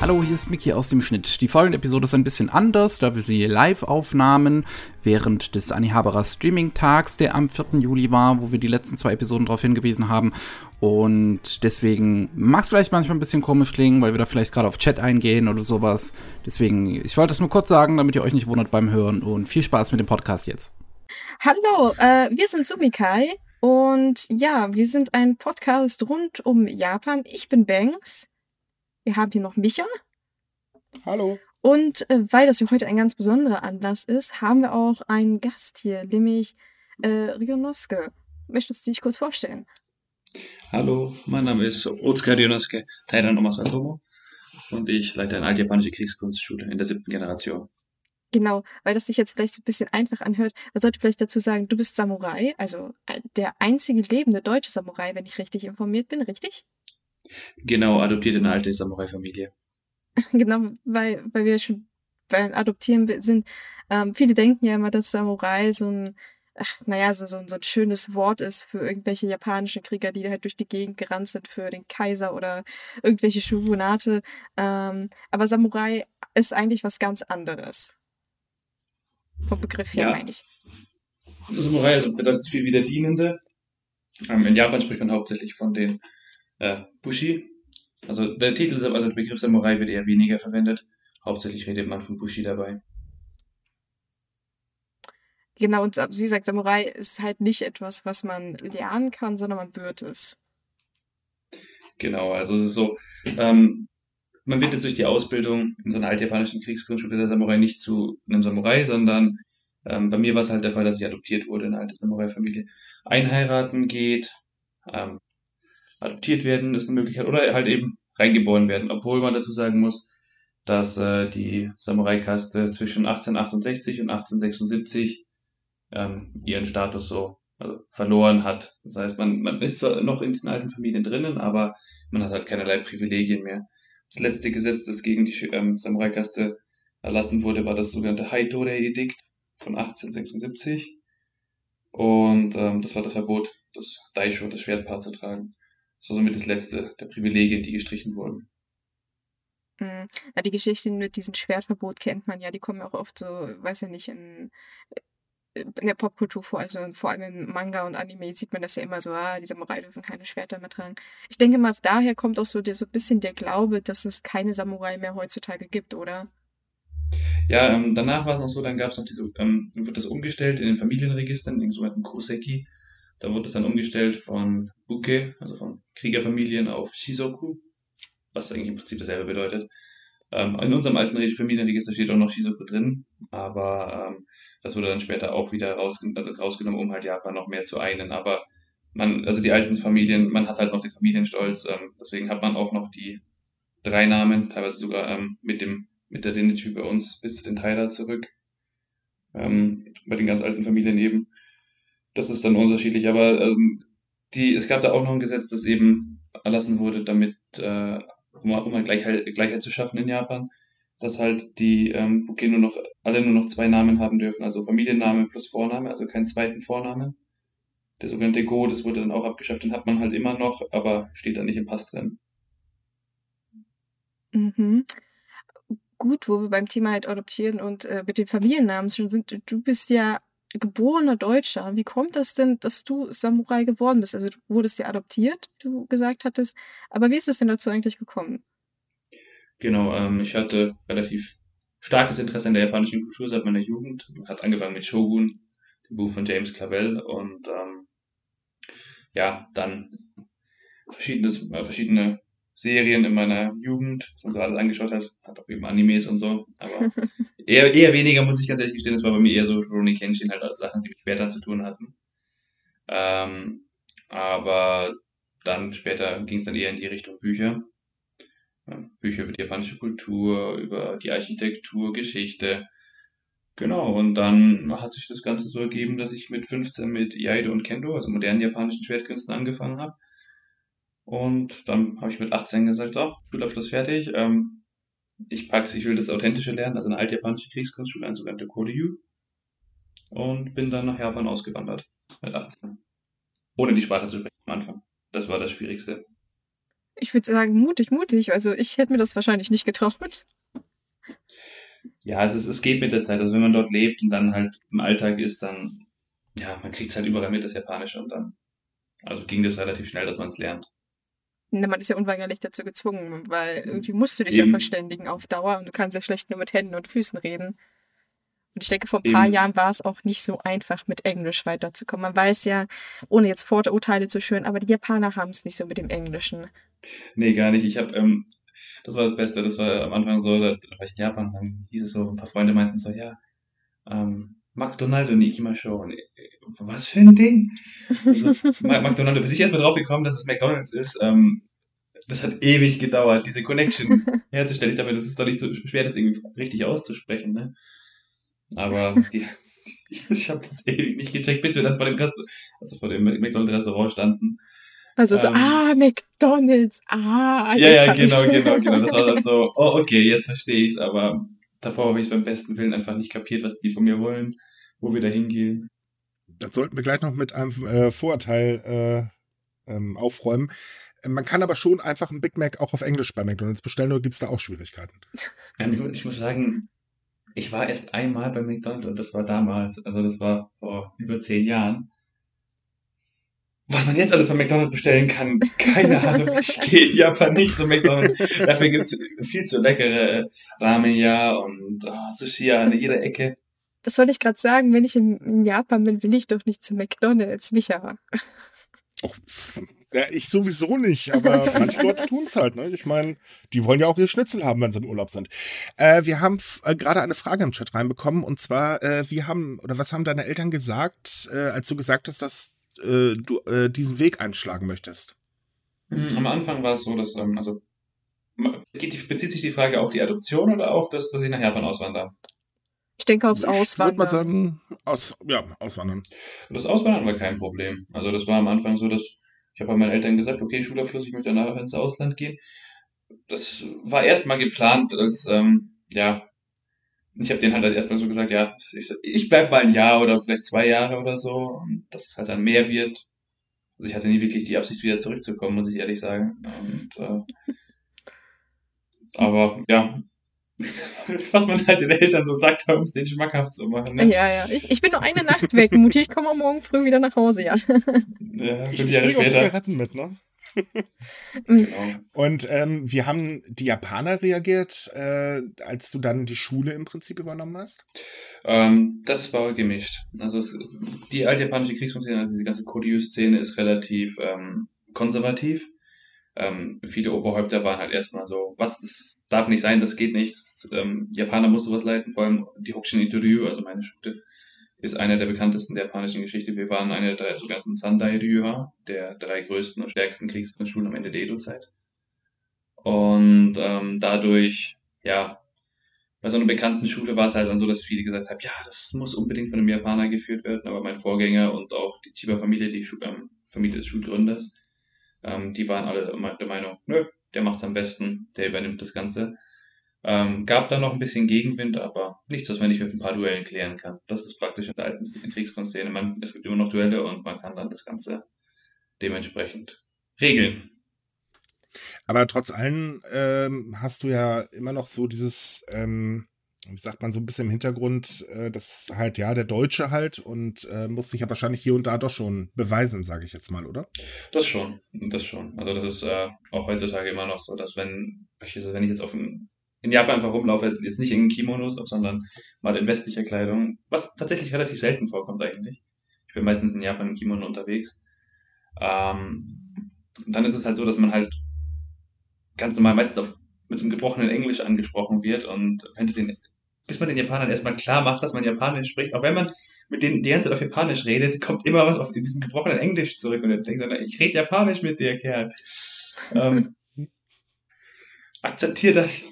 Hallo, hier ist Miki aus dem Schnitt. Die folgende Episode ist ein bisschen anders, da wir sie live aufnahmen während des Anihabara Streaming Tags, der am 4. Juli war, wo wir die letzten zwei Episoden darauf hingewiesen haben. Und deswegen mag es vielleicht manchmal ein bisschen komisch klingen, weil wir da vielleicht gerade auf Chat eingehen oder sowas. Deswegen, ich wollte es nur kurz sagen, damit ihr euch nicht wundert beim Hören und viel Spaß mit dem Podcast jetzt. Hallo, äh, wir sind Sumikai und ja, wir sind ein Podcast rund um Japan. Ich bin Banks. Wir haben hier noch Micha. Hallo. Und äh, weil das ja heute ein ganz besonderer Anlass ist, haben wir auch einen Gast hier, nämlich äh, Rionoske. Möchtest du dich kurz vorstellen? Hallo, mein Name ist Otsuka Rionoske, Teil der Nummer Satomo und ich leite eine altjapanische Kriegskunstschule in der siebten Generation. Genau, weil das sich jetzt vielleicht so ein bisschen einfach anhört. Man sollte vielleicht dazu sagen, du bist Samurai, also äh, der einzige lebende deutsche Samurai, wenn ich richtig informiert bin, richtig? Genau, adoptiert in eine alte Samurai-Familie. genau, weil, weil wir schon beim Adoptieren sind. Ähm, viele denken ja immer, dass Samurai so ein, ach, naja, so, so, so ein schönes Wort ist für irgendwelche japanischen Krieger, die halt durch die Gegend gerannt sind, für den Kaiser oder irgendwelche Shogunate. Ähm, aber Samurai ist eigentlich was ganz anderes. Vom Begriff her, ja. meine ich. Samurai also bedeutet viel wie der Dienende. Ähm, in Japan spricht man hauptsächlich von den äh, Bushi. Also der Titel, also der Begriff Samurai wird eher weniger verwendet. Hauptsächlich redet man von Bushi dabei. Genau, und wie gesagt, Samurai ist halt nicht etwas, was man lernen kann, sondern man wird es. Genau, also es ist so, ähm, man wird jetzt durch die Ausbildung in so einer altjapanischen Kriegskunstschule der Samurai nicht zu einem Samurai, sondern ähm, bei mir war es halt der Fall, dass ich adoptiert wurde in eine alte Samurai-Familie. Einheiraten geht, ähm, adoptiert werden ist eine Möglichkeit oder halt eben reingeboren werden, obwohl man dazu sagen muss, dass äh, die Samurai-Kaste zwischen 1868 und 1876 ähm, ihren Status so also verloren hat. Das heißt, man, man ist zwar noch in diesen alten Familien drinnen, aber man hat halt keinerlei Privilegien mehr. Das letzte Gesetz, das gegen die ähm, Samurai-Kaste erlassen wurde, war das sogenannte Haidore-Edikt von 1876. Und ähm, das war das Verbot, das Daisho, das Schwertpaar zu tragen. Das war somit das letzte der Privilegien, die gestrichen wurden. Mhm. Ja, die Geschichten mit diesem Schwertverbot kennt man ja, die kommen ja auch oft so, weiß ich nicht, in, in der Popkultur vor, also vor allem in Manga und Anime sieht man das ja immer so, ah, die Samurai dürfen keine Schwerter mehr tragen. Ich denke mal, daher kommt auch so, der, so ein bisschen der Glaube, dass es keine Samurai mehr heutzutage gibt, oder? Ja, ähm, danach war es noch so, dann gab es noch diese, ähm, wird das umgestellt in den Familienregistern, in den sogenannten Koseki. Da wurde es dann umgestellt von Buke, also von Kriegerfamilien, auf Shizoku, was eigentlich im Prinzip dasselbe bedeutet. Ähm, in unserem alten Familienregister steht auch noch Shizoku drin, aber ähm, das wurde dann später auch wieder rausgen also rausgenommen, um halt Japan noch mehr zu einen. Aber man, also die alten Familien, man hat halt noch den Familienstolz, ähm, deswegen hat man auch noch die drei Namen, teilweise sogar ähm, mit dem mit der Lineage bei uns bis zu den Tyler zurück. Ähm, bei den ganz alten Familien eben das ist dann unterschiedlich, aber ähm, die, es gab da auch noch ein Gesetz, das eben erlassen wurde, damit, äh, um, um halt Gleichheit, Gleichheit zu schaffen in Japan, dass halt die ähm, Buke nur noch, alle nur noch zwei Namen haben dürfen, also Familienname plus Vorname, also keinen zweiten Vornamen. Der sogenannte Go, das wurde dann auch abgeschafft, den hat man halt immer noch, aber steht dann nicht im Pass drin. Mhm. Gut, wo wir beim Thema halt adoptieren und äh, mit den Familiennamen schon sind, du bist ja geborener Deutscher. Wie kommt das denn, dass du Samurai geworden bist? Also du wurdest ja adoptiert, du gesagt hattest. Aber wie ist es denn dazu eigentlich gekommen? Genau, ähm, ich hatte relativ starkes Interesse an der japanischen Kultur seit meiner Jugend. Hat angefangen mit Shogun, dem Buch von James Clavell und ähm, ja, dann verschiedene, äh, verschiedene Serien in meiner Jugend, was man so alles angeschaut hat, hat auch eben Animes und so, aber eher, eher weniger, muss ich ganz ehrlich gestehen, das war bei mir eher so Ronnie Kenshin, halt Sachen, die mit Schwertern zu tun hatten. Ähm, aber dann später ging es dann eher in die Richtung Bücher. Bücher über die japanische Kultur, über die Architektur, Geschichte. Genau, und dann hat sich das Ganze so ergeben, dass ich mit 15 mit Iaido und Kendo, also modernen japanischen Schwertkünsten, angefangen habe und dann habe ich mit 18 gesagt, so, Schulabschluss fertig. Ähm, ich pack's, ich will das Authentische lernen, also eine alte japanische Kriegskunstschule, eine sogenannte Koryu. Und bin dann nach Japan ausgewandert mit 18. Ohne die Sprache zu sprechen am Anfang. Das war das Schwierigste. Ich würde sagen, mutig, mutig. Also ich hätte mir das wahrscheinlich nicht getraut. Ja, also es, es geht mit der Zeit. Also wenn man dort lebt und dann halt im Alltag ist, dann, ja, man kriegt halt überall mit das Japanische und dann, also ging das relativ schnell, dass man es lernt. Na, man ist ja unweigerlich dazu gezwungen, weil irgendwie musst du dich Eben. ja verständigen auf Dauer und du kannst ja schlecht nur mit Händen und Füßen reden. Und ich denke, vor ein paar Eben. Jahren war es auch nicht so einfach, mit Englisch weiterzukommen. Man weiß ja, ohne jetzt Vorurteile zu schüren, aber die Japaner haben es nicht so mit dem Englischen. Nee, gar nicht. Ich habe, ähm, das war das Beste. Das war am Anfang so, da, war ich in Japan, dann hieß es so, ein paar Freunde meinten so, ja, ähm, McDonaldo ni ikimashou. Und, äh, was für ein Ding? Also, McDonaldo, bis ich erstmal drauf gekommen, dass es McDonalds ist, ähm, das hat ewig gedauert, diese Connection herzustellen. Ich dachte, mir, das ist doch nicht so schwer, das irgendwie richtig auszusprechen, ne? Aber die, ich habe das ewig nicht gecheckt, bis wir dann vor dem, Rest, also vor dem McDonalds-Restaurant standen. Also so, Ähm. ah, McDonalds, ah, Ja, ja, genau, genau, genau. Das war dann so, oh, okay, jetzt verstehe ich's, aber davor habe ich beim besten Willen einfach nicht kapiert, was die von mir wollen, wo wir da hingehen. Das sollten wir gleich noch mit einem äh, Vorurteil äh, ähm, aufräumen. Äh, Man kann aber schon einfach einen Big Mac auch auf Englisch bei McDonalds bestellen, oder gibt es da auch Schwierigkeiten? Ich, mu- ich muss sagen, ich war erst einmal bei McDonald's und das war damals, also das war vor über zehn Jahren. Was man jetzt alles bei McDonald's bestellen kann, keine Ahnung. Ich gehe in Japan nicht zu McDonald's. Dafür gibt's viel zu leckere Ramen ja und ah, Sushi an jeder Ecke. Das wollte ich gerade sagen, wenn ich in, in Japan bin, will ich doch nicht zu McDonalds, Micha. Och, ja, ich sowieso nicht, aber manche Leute tun es halt. Ne? Ich meine, die wollen ja auch ihr Schnitzel haben, wenn sie im Urlaub sind. Äh, wir haben äh, gerade eine Frage im Chat reinbekommen und zwar, äh, wie haben oder was haben deine Eltern gesagt, äh, als du gesagt hast, dass äh, du äh, diesen Weg einschlagen möchtest? Hm, Am Anfang war es so, dass, ähm, also, bezieht sich die Frage auf die Adoption oder auf das, dass ich nach Japan auswandere? Ich denke aufs Ich würde mal Auswandern. sagen, aus, ja, auswandern. Und das Auswandern war kein Problem. Also das war am Anfang so, dass ich habe bei meinen Eltern gesagt, okay, Schulabschluss, ich möchte danach ins Ausland gehen. Das war erstmal geplant, als, ähm, ja, ich habe denen halt erstmal so gesagt, ja, ich, ich bleib mal ein Jahr oder vielleicht zwei Jahre oder so, und dass es halt dann mehr wird. Also ich hatte nie wirklich die Absicht, wieder zurückzukommen, muss ich ehrlich sagen. Und, äh, aber ja, was man halt den Eltern so sagt, um es denen schmackhaft zu machen. Ne? Ja, ja. Ich, ich bin nur eine Nacht weg, Mutti. Ich komme auch morgen früh wieder nach Hause, ja. Ja, Ich, bringe auch. Zigaretten mit, ne? Genau. Und ähm, wie haben die Japaner reagiert, äh, als du dann die Schule im Prinzip übernommen hast? Ähm, das war gemischt. Also es, die altjapanische Kriegsfunktion, also diese ganze Koryu-Szene ist relativ ähm, konservativ. Ähm, viele Oberhäupter waren halt erstmal so, was, das darf nicht sein, das geht nicht. Das, ähm, Japaner muss sowas leiten, vor allem die Hokushin Itoryu, also meine Schule, ist einer der bekanntesten der japanischen Geschichte. Wir waren eine der drei sogenannten Sandai Ryuha, der drei größten und stärksten Kriegsschulen am Ende der Edo-Zeit. Und ähm, dadurch, ja, bei so einer bekannten Schule war es halt dann so, dass viele gesagt haben, ja, das muss unbedingt von einem Japaner geführt werden, aber mein Vorgänger und auch die Chiba-Familie, die Schu ähm, Familie des Schulgründers, ähm, die waren alle der Meinung, nö, der macht's am besten, der übernimmt das Ganze. Ähm, gab da noch ein bisschen Gegenwind, aber nichts, was man nicht mit ein paar Duellen klären kann. Das ist praktisch in der alten Kriegskunstszene. Man, es gibt immer noch Duelle und man kann dann das Ganze dementsprechend regeln. Aber trotz allem ähm, hast du ja immer noch so dieses, ähm, wie sagt man, so ein bisschen im Hintergrund, äh, das ist halt, ja, der Deutsche halt und äh, muss sich ja wahrscheinlich hier und da doch schon beweisen, sage ich jetzt mal, oder? Das schon, das schon. Also das ist äh, auch heutzutage immer noch so, dass wenn, wenn ich jetzt auf ein, in Japan einfach rumlaufe, jetzt nicht in Kimonos, sondern mal in westlicher Kleidung, was tatsächlich relativ selten vorkommt eigentlich. Ich bin meistens in Japan im Kimono unterwegs. Ähm, dann ist es halt so, dass man halt ganz normal meistens auf, mit einem gebrochenen Englisch angesprochen wird und wenn du den, bis man den Japanern erstmal klar macht, dass man Japanisch spricht, auch wenn man mit denen die ganze Zeit auf Japanisch redet, kommt immer was auf in diesem gebrochenen Englisch zurück und dann denkst du, ich rede Japanisch mit dir, Kerl. Ähm, akzeptier das.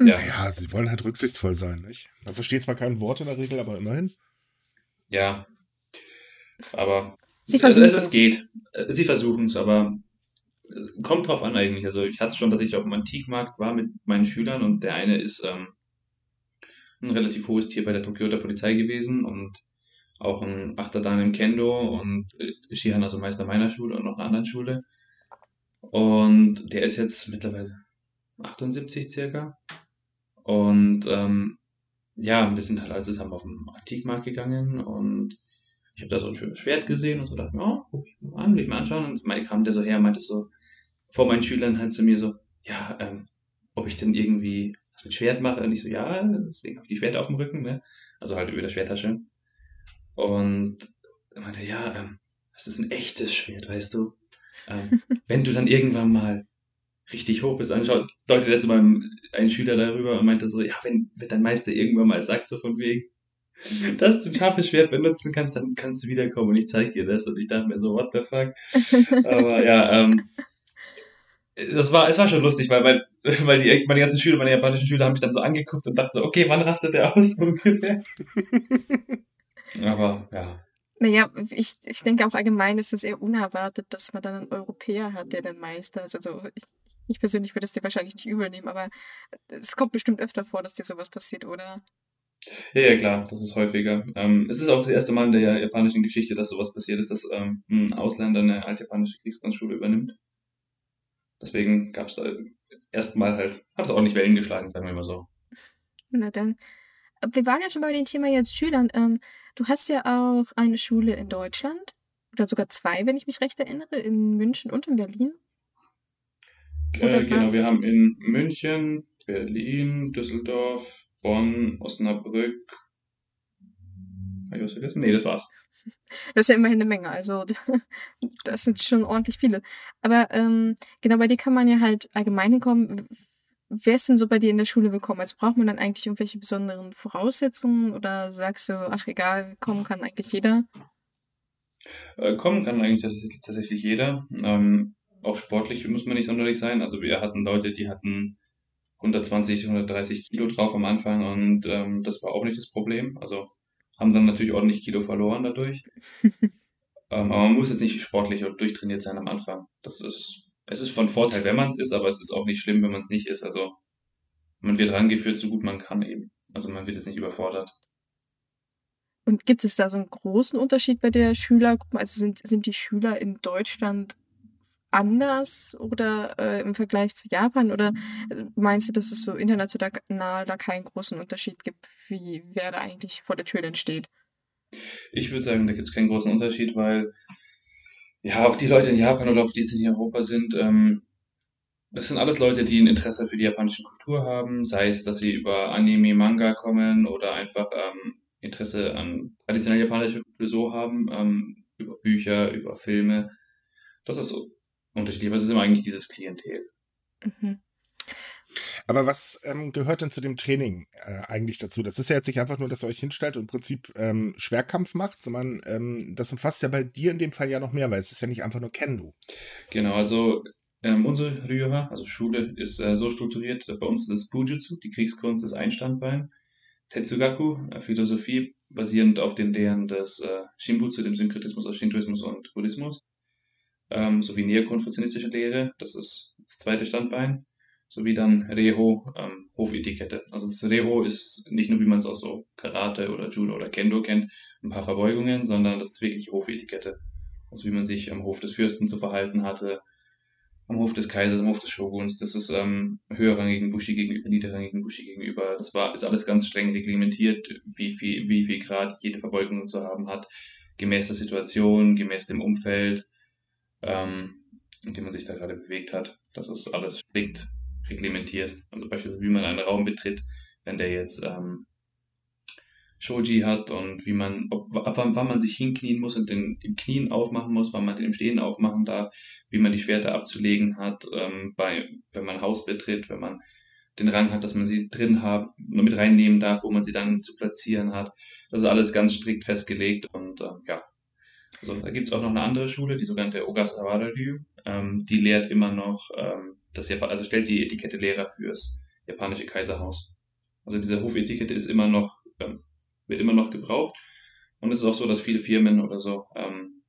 Ja, Ja, sie wollen halt rücksichtsvoll sein, nicht? Man versteht zwar kein Wort in der Regel, aber immerhin. ja. Aber Sie es, versuchen es, es geht. Sie versuchen es, aber kommt drauf an eigentlich. Also ich hatte schon, dass ich auf dem Antikmarkt war mit meinen Schülern und der eine ist ähm, ein relativ hohes Tier bei der Tokioter Polizei gewesen und auch ein Achter Dan im Kendo und äh, Shihan, also Meister meiner Schule und noch einer anderen Schule. Und der ist jetzt mittlerweile 78 circa. Und ähm, ja, wir sind halt als zusammen auf den Antikmarkt gegangen und ich habe da so ein schönes Schwert gesehen und so dachte, ja, guck ich mal an, will ich mal anschauen. Und meine kam der so her, meinte so, vor meinen Schülern halt zu mir so, ja, ähm, ob ich denn irgendwie was mit Schwert mache. Und ich so, ja, deswegen habe ich die Schwerter auf dem Rücken, ne? Also halt über der Schwerttasche. Und er meinte, ja, ähm, das ist ein echtes Schwert, weißt du. Ähm, wenn du dann irgendwann mal richtig hoch bist, anschaut, deutet er zu meinem einen Schüler darüber und meinte so, ja, wenn, wenn dein Meister irgendwann mal sagt, so von wegen, dass du ein scharfes Schwert benutzen kannst, dann kannst du wiederkommen und ich zeig dir das. Und ich dachte mir so, what the fuck? Aber ja, ähm, das war, es war schon lustig, weil, weil, weil die, meine ganzen Schüler, meine japanischen Schüler haben mich dann so angeguckt und dachten so, okay, wann rastet der aus ungefähr? Aber ja. Naja, ich, ich denke auch allgemein ist es eher unerwartet, dass man dann einen Europäer hat, der den Meister ist. Also ich, ich persönlich würde es dir wahrscheinlich nicht übel nehmen, aber es kommt bestimmt öfter vor, dass dir sowas passiert, oder? Ja, ja, klar, das ist häufiger. Ähm, es ist auch das erste Mal in der japanischen Geschichte, dass sowas passiert ist, dass ähm, ein Ausländer eine altjapanische Kriegskunstschule übernimmt. Deswegen gab es da erstmal halt, hat es auch nicht Wellen geschlagen, sagen wir mal so. Na dann. Wir waren ja schon bei dem Thema jetzt Schülern. Ähm, du hast ja auch eine Schule in Deutschland. Oder sogar zwei, wenn ich mich recht erinnere, in München und in Berlin. Äh, genau, wir haben in München, Berlin, Düsseldorf, Bonn, Osnabrück. Habe ich was vergessen? Nee, das war's. Das ist ja immerhin eine Menge, also das sind schon ordentlich viele. Aber ähm, genau, bei dir kann man ja halt allgemein hinkommen. Wer ist denn so bei dir in der Schule willkommen? Also braucht man dann eigentlich irgendwelche besonderen Voraussetzungen oder sagst du, ach egal, kommen kann eigentlich jeder? Äh, kommen kann eigentlich tatsächlich, tatsächlich jeder. Ähm, auch sportlich muss man nicht sonderlich sein. Also wir hatten Leute, die hatten 120, 130 Kilo drauf am Anfang und ähm, das war auch nicht das Problem. Also haben dann natürlich ordentlich Kilo verloren dadurch. ähm, aber man muss jetzt nicht sportlich oder durchtrainiert sein am Anfang. Das ist, es ist von Vorteil, wenn man es ist, aber es ist auch nicht schlimm, wenn man es nicht ist. Also man wird rangeführt, so gut man kann eben. Also man wird jetzt nicht überfordert. Und gibt es da so einen großen Unterschied bei der Schülergruppe? Also sind, sind die Schüler in Deutschland anders oder äh, im Vergleich zu Japan? Oder äh, meinst du, dass es so international da keinen großen Unterschied gibt, wie wer da eigentlich vor der Tür denn steht? Ich würde sagen, da gibt es keinen großen Unterschied, weil ja, auch die Leute in Japan oder auch die, die in Europa sind, ähm, das sind alles Leute, die ein Interesse für die japanische Kultur haben, sei es, dass sie über Anime, Manga kommen oder einfach ähm, Interesse an traditionell japanischer Kultur so haben, ähm, über Bücher, über Filme. Das ist unterschiedlich, aber es ist immer eigentlich dieses Klientel. Mhm. Aber was ähm, gehört denn zu dem Training äh, eigentlich dazu? Das ist ja jetzt nicht einfach nur, dass ihr euch hinstellt und im Prinzip ähm, Schwerkampf macht, sondern ähm, das umfasst ja bei dir in dem Fall ja noch mehr, weil es ist ja nicht einfach nur Kendo. Genau, also ähm, unsere Ryoha, also Schule, ist äh, so strukturiert. Bei uns ist das Bujutsu, die Kriegskunst, das Einstandbein. Tetsugaku, äh, Philosophie, basierend auf den Lehren des äh, Shinbutsu, dem Synkretismus aus Shintoismus und Buddhismus ähm, sowie neokonfuzianistische Lehre, das ist das zweite Standbein, sowie dann Reho, ähm, Hofetikette. Also das Reho ist nicht nur, wie man es aus so Karate oder Judo oder Kendo kennt, ein paar Verbeugungen, sondern das ist wirklich Hofetikette. Also wie man sich am Hof des Fürsten zu verhalten hatte, am Hof des Kaisers, am Hof des Shoguns. Das ist ähm, höherrangigen Bushi gegenüber, niederrangigen Bushi gegenüber. Das war, ist alles ganz streng reglementiert, wie viel, wie viel Grad jede Verbeugung zu haben hat, gemäß der Situation, gemäß dem Umfeld ähm, in dem man sich da gerade bewegt hat. Das ist alles strikt reglementiert. Also beispielsweise, wie man einen Raum betritt, wenn der jetzt ähm, Shoji hat und wie man, ob, ab wann, wann man sich hinknien muss und den, den Knien aufmachen muss, wann man den im Stehen aufmachen darf, wie man die Schwerter abzulegen hat, ähm, bei, wenn man ein Haus betritt, wenn man den Rang hat, dass man sie drin haben, nur mit reinnehmen darf, wo man sie dann zu platzieren hat. Das ist alles ganz strikt festgelegt und äh, ja, also da gibt es auch noch eine andere Schule, die sogenannte Ogasawara Ryu. Ähm, die lehrt immer noch, ähm, das Japan also stellt die Etikette Lehrer fürs japanische Kaiserhaus. Also diese Hofetikette ist immer noch, ähm, wird immer noch gebraucht. Und es ist auch so, dass viele Firmen oder so ähm,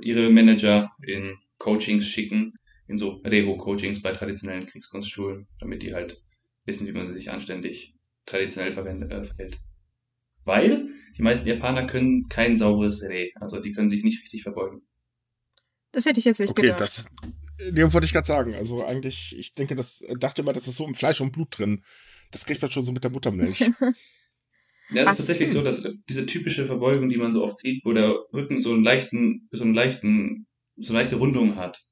ihre Manager in Coachings schicken, in so Reho-Coachings bei traditionellen Kriegskunstschulen, damit die halt wissen, wie man sich anständig traditionell verwendet, äh, verhält. Weil die meisten Japaner können kein sauberes Reh. Also die können sich nicht richtig verbeugen. Das hätte ich jetzt nicht okay, gedacht. Das, Dem wollte ich gerade sagen. Also eigentlich, ich denke, das dachte immer, das ist so im Fleisch und Blut drin. Das kriegt man schon so mit der Muttermilch. Ja, es ist tatsächlich so, dass diese typische Verbeugung, die man so oft sieht, wo der Rücken so einen leichten, so einen leichten, so eine leichte Rundung hat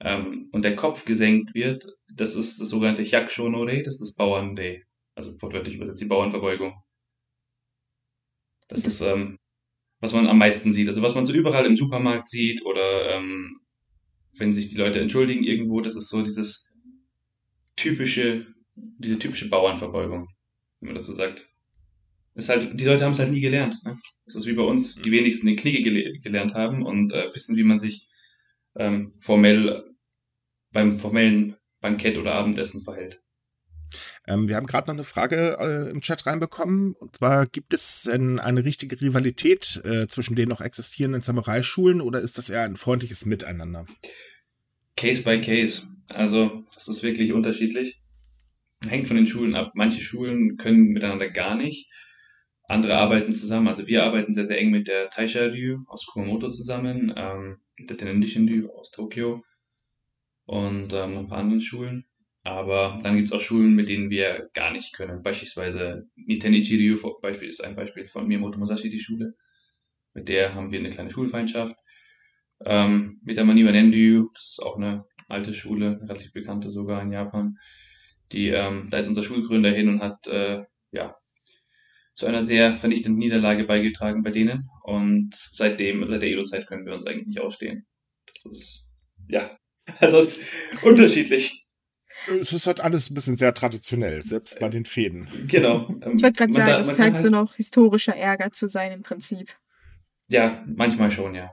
ähm, und der Kopf gesenkt wird, das ist das sogenannte Hyakushonore, das ist das Bauern-Day. Also wortwörtlich übersetzt die Bauernverbeugung. Das, Das- ist, ähm, was man am meisten sieht. Also was man so überall im Supermarkt sieht oder ähm, wenn sich die Leute entschuldigen irgendwo, das ist so dieses typische, diese typische Bauernverbeugung, wie man dazu sagt. Ist halt, die Leute haben es halt nie gelernt. Ne? Das ist wie bei uns, die wenigsten den Kniege gele gelernt haben und äh, wissen, wie man sich ähm, formell beim formellen Bankett oder Abendessen verhält. Ähm, wir haben gerade noch eine Frage äh, im Chat reinbekommen. Und zwar, gibt es denn eine richtige Rivalität äh, zwischen den noch existierenden Samurai-Schulen oder ist das eher ein freundliches Miteinander? Case by Case. Also, das ist wirklich unterschiedlich. Hängt von den Schulen ab. Manche Schulen können miteinander gar nicht. Andere arbeiten zusammen. Also wir arbeiten sehr, sehr eng mit der Taisha Ryu aus Kumamoto zusammen, ähm, mit der Tenendishin Ryu aus Tokio und ähm, noch ein paar anderen Schulen. Aber dann gibt es auch Schulen, mit denen wir gar nicht können. Beispielsweise Nitenichi Ryu Beispiel ist ein Beispiel von Miyamoto Musashi, die Schule. Mit der haben wir eine kleine Schulfeindschaft. Ähm, mit der Maniwa Nendyu, das ist auch eine alte Schule, relativ bekannte sogar in Japan. Die, ähm, da ist unser Schulgründer hin und hat äh, ja zu einer sehr vernichtenden Niederlage beigetragen bei denen. Und seitdem, seit der Edo-Zeit können wir uns eigentlich nicht ausstehen. Das ist, ja, also ist unterschiedlich. Es ist halt alles ein bisschen sehr traditionell, selbst bei den Fäden. Genau. Ähm, Ich wollte gerade sagen, es scheint kann so noch historischer Ärger zu sein im Prinzip. Ja, manchmal schon, ja.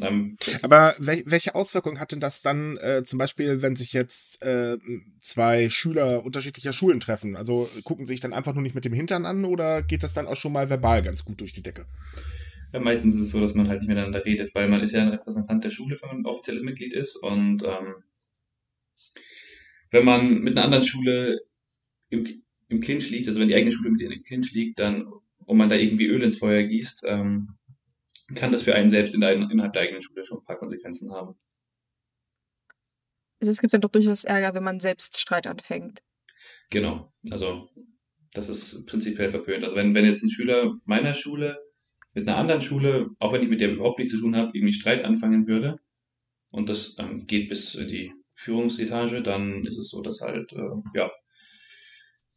Ähm, Aber wel welche Auswirkungen hat denn das dann äh, zum Beispiel, wenn sich jetzt äh, zwei Schüler unterschiedlicher Schulen treffen? Also gucken sich dann einfach nur nicht mit dem Hintern an oder geht das dann auch schon mal verbal ganz gut durch die Decke? Ja, meistens ist es so, dass man halt nicht miteinander redet, weil man ist ja ein Repräsentant der Schule, wenn man ein offizielles Mitglied ist. Und ähm, wenn man mit einer anderen Schule im, im Clinch liegt, also wenn die eigene Schule mit denen im Clinch liegt, dann, und man da irgendwie Öl ins Feuer gießt, ähm, kann das für einen selbst in der, innerhalb der eigenen Schule schon ein paar Konsequenzen haben. Also es gibt dann doch durchaus Ärger, wenn man selbst Streit anfängt. Genau. Also das ist prinzipiell verpönt. Also wenn, wenn jetzt ein Schüler meiner Schule mit einer anderen Schule, auch wenn ich mit der überhaupt nichts zu tun habe, irgendwie Streit anfangen würde und das ähm, geht bis in die Führungsetage, dann ist es so, dass halt, äh, ja,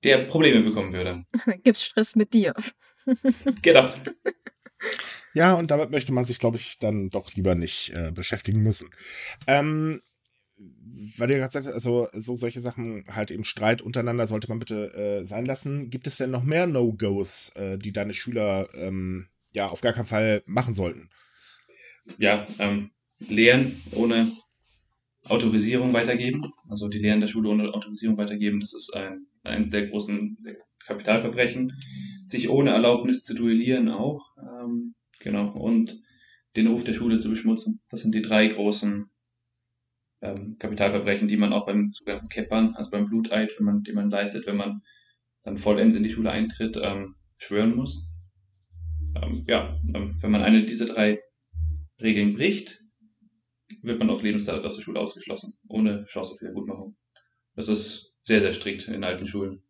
der Probleme bekommen würde. Gibt's Stress mit dir? Genau. Ja, und damit möchte man sich, glaube ich, dann doch lieber nicht äh, beschäftigen müssen. Ähm, weil ihr gerade sagt, also so solche Sachen, halt eben Streit untereinander sollte man bitte äh, sein lassen. Gibt es denn noch mehr No-Gos, äh, die deine Schüler ähm, ja auf gar keinen Fall machen sollten? Ja, ähm, Lehren ohne Autorisierung weitergeben. Also die Lehren der Schule ohne Autorisierung weitergeben, das ist ein, eines der großen Kapitalverbrechen. Sich ohne Erlaubnis zu duellieren auch. Ähm, genau. Und den Ruf der Schule zu beschmutzen. Das sind die drei großen ähm, Kapitalverbrechen, die man auch beim sogenannten Keppern, also beim Bluteid, wenn man, den man leistet, wenn man dann vollends in die Schule eintritt, ähm, schwören muss. Ähm, ja, ähm, wenn man eine dieser drei Regeln bricht, wird man auf Lebenszeit aus der Schule ausgeschlossen, ohne Chance auf Wiedergutmachung. Das ist sehr, sehr strikt in alten Schulen.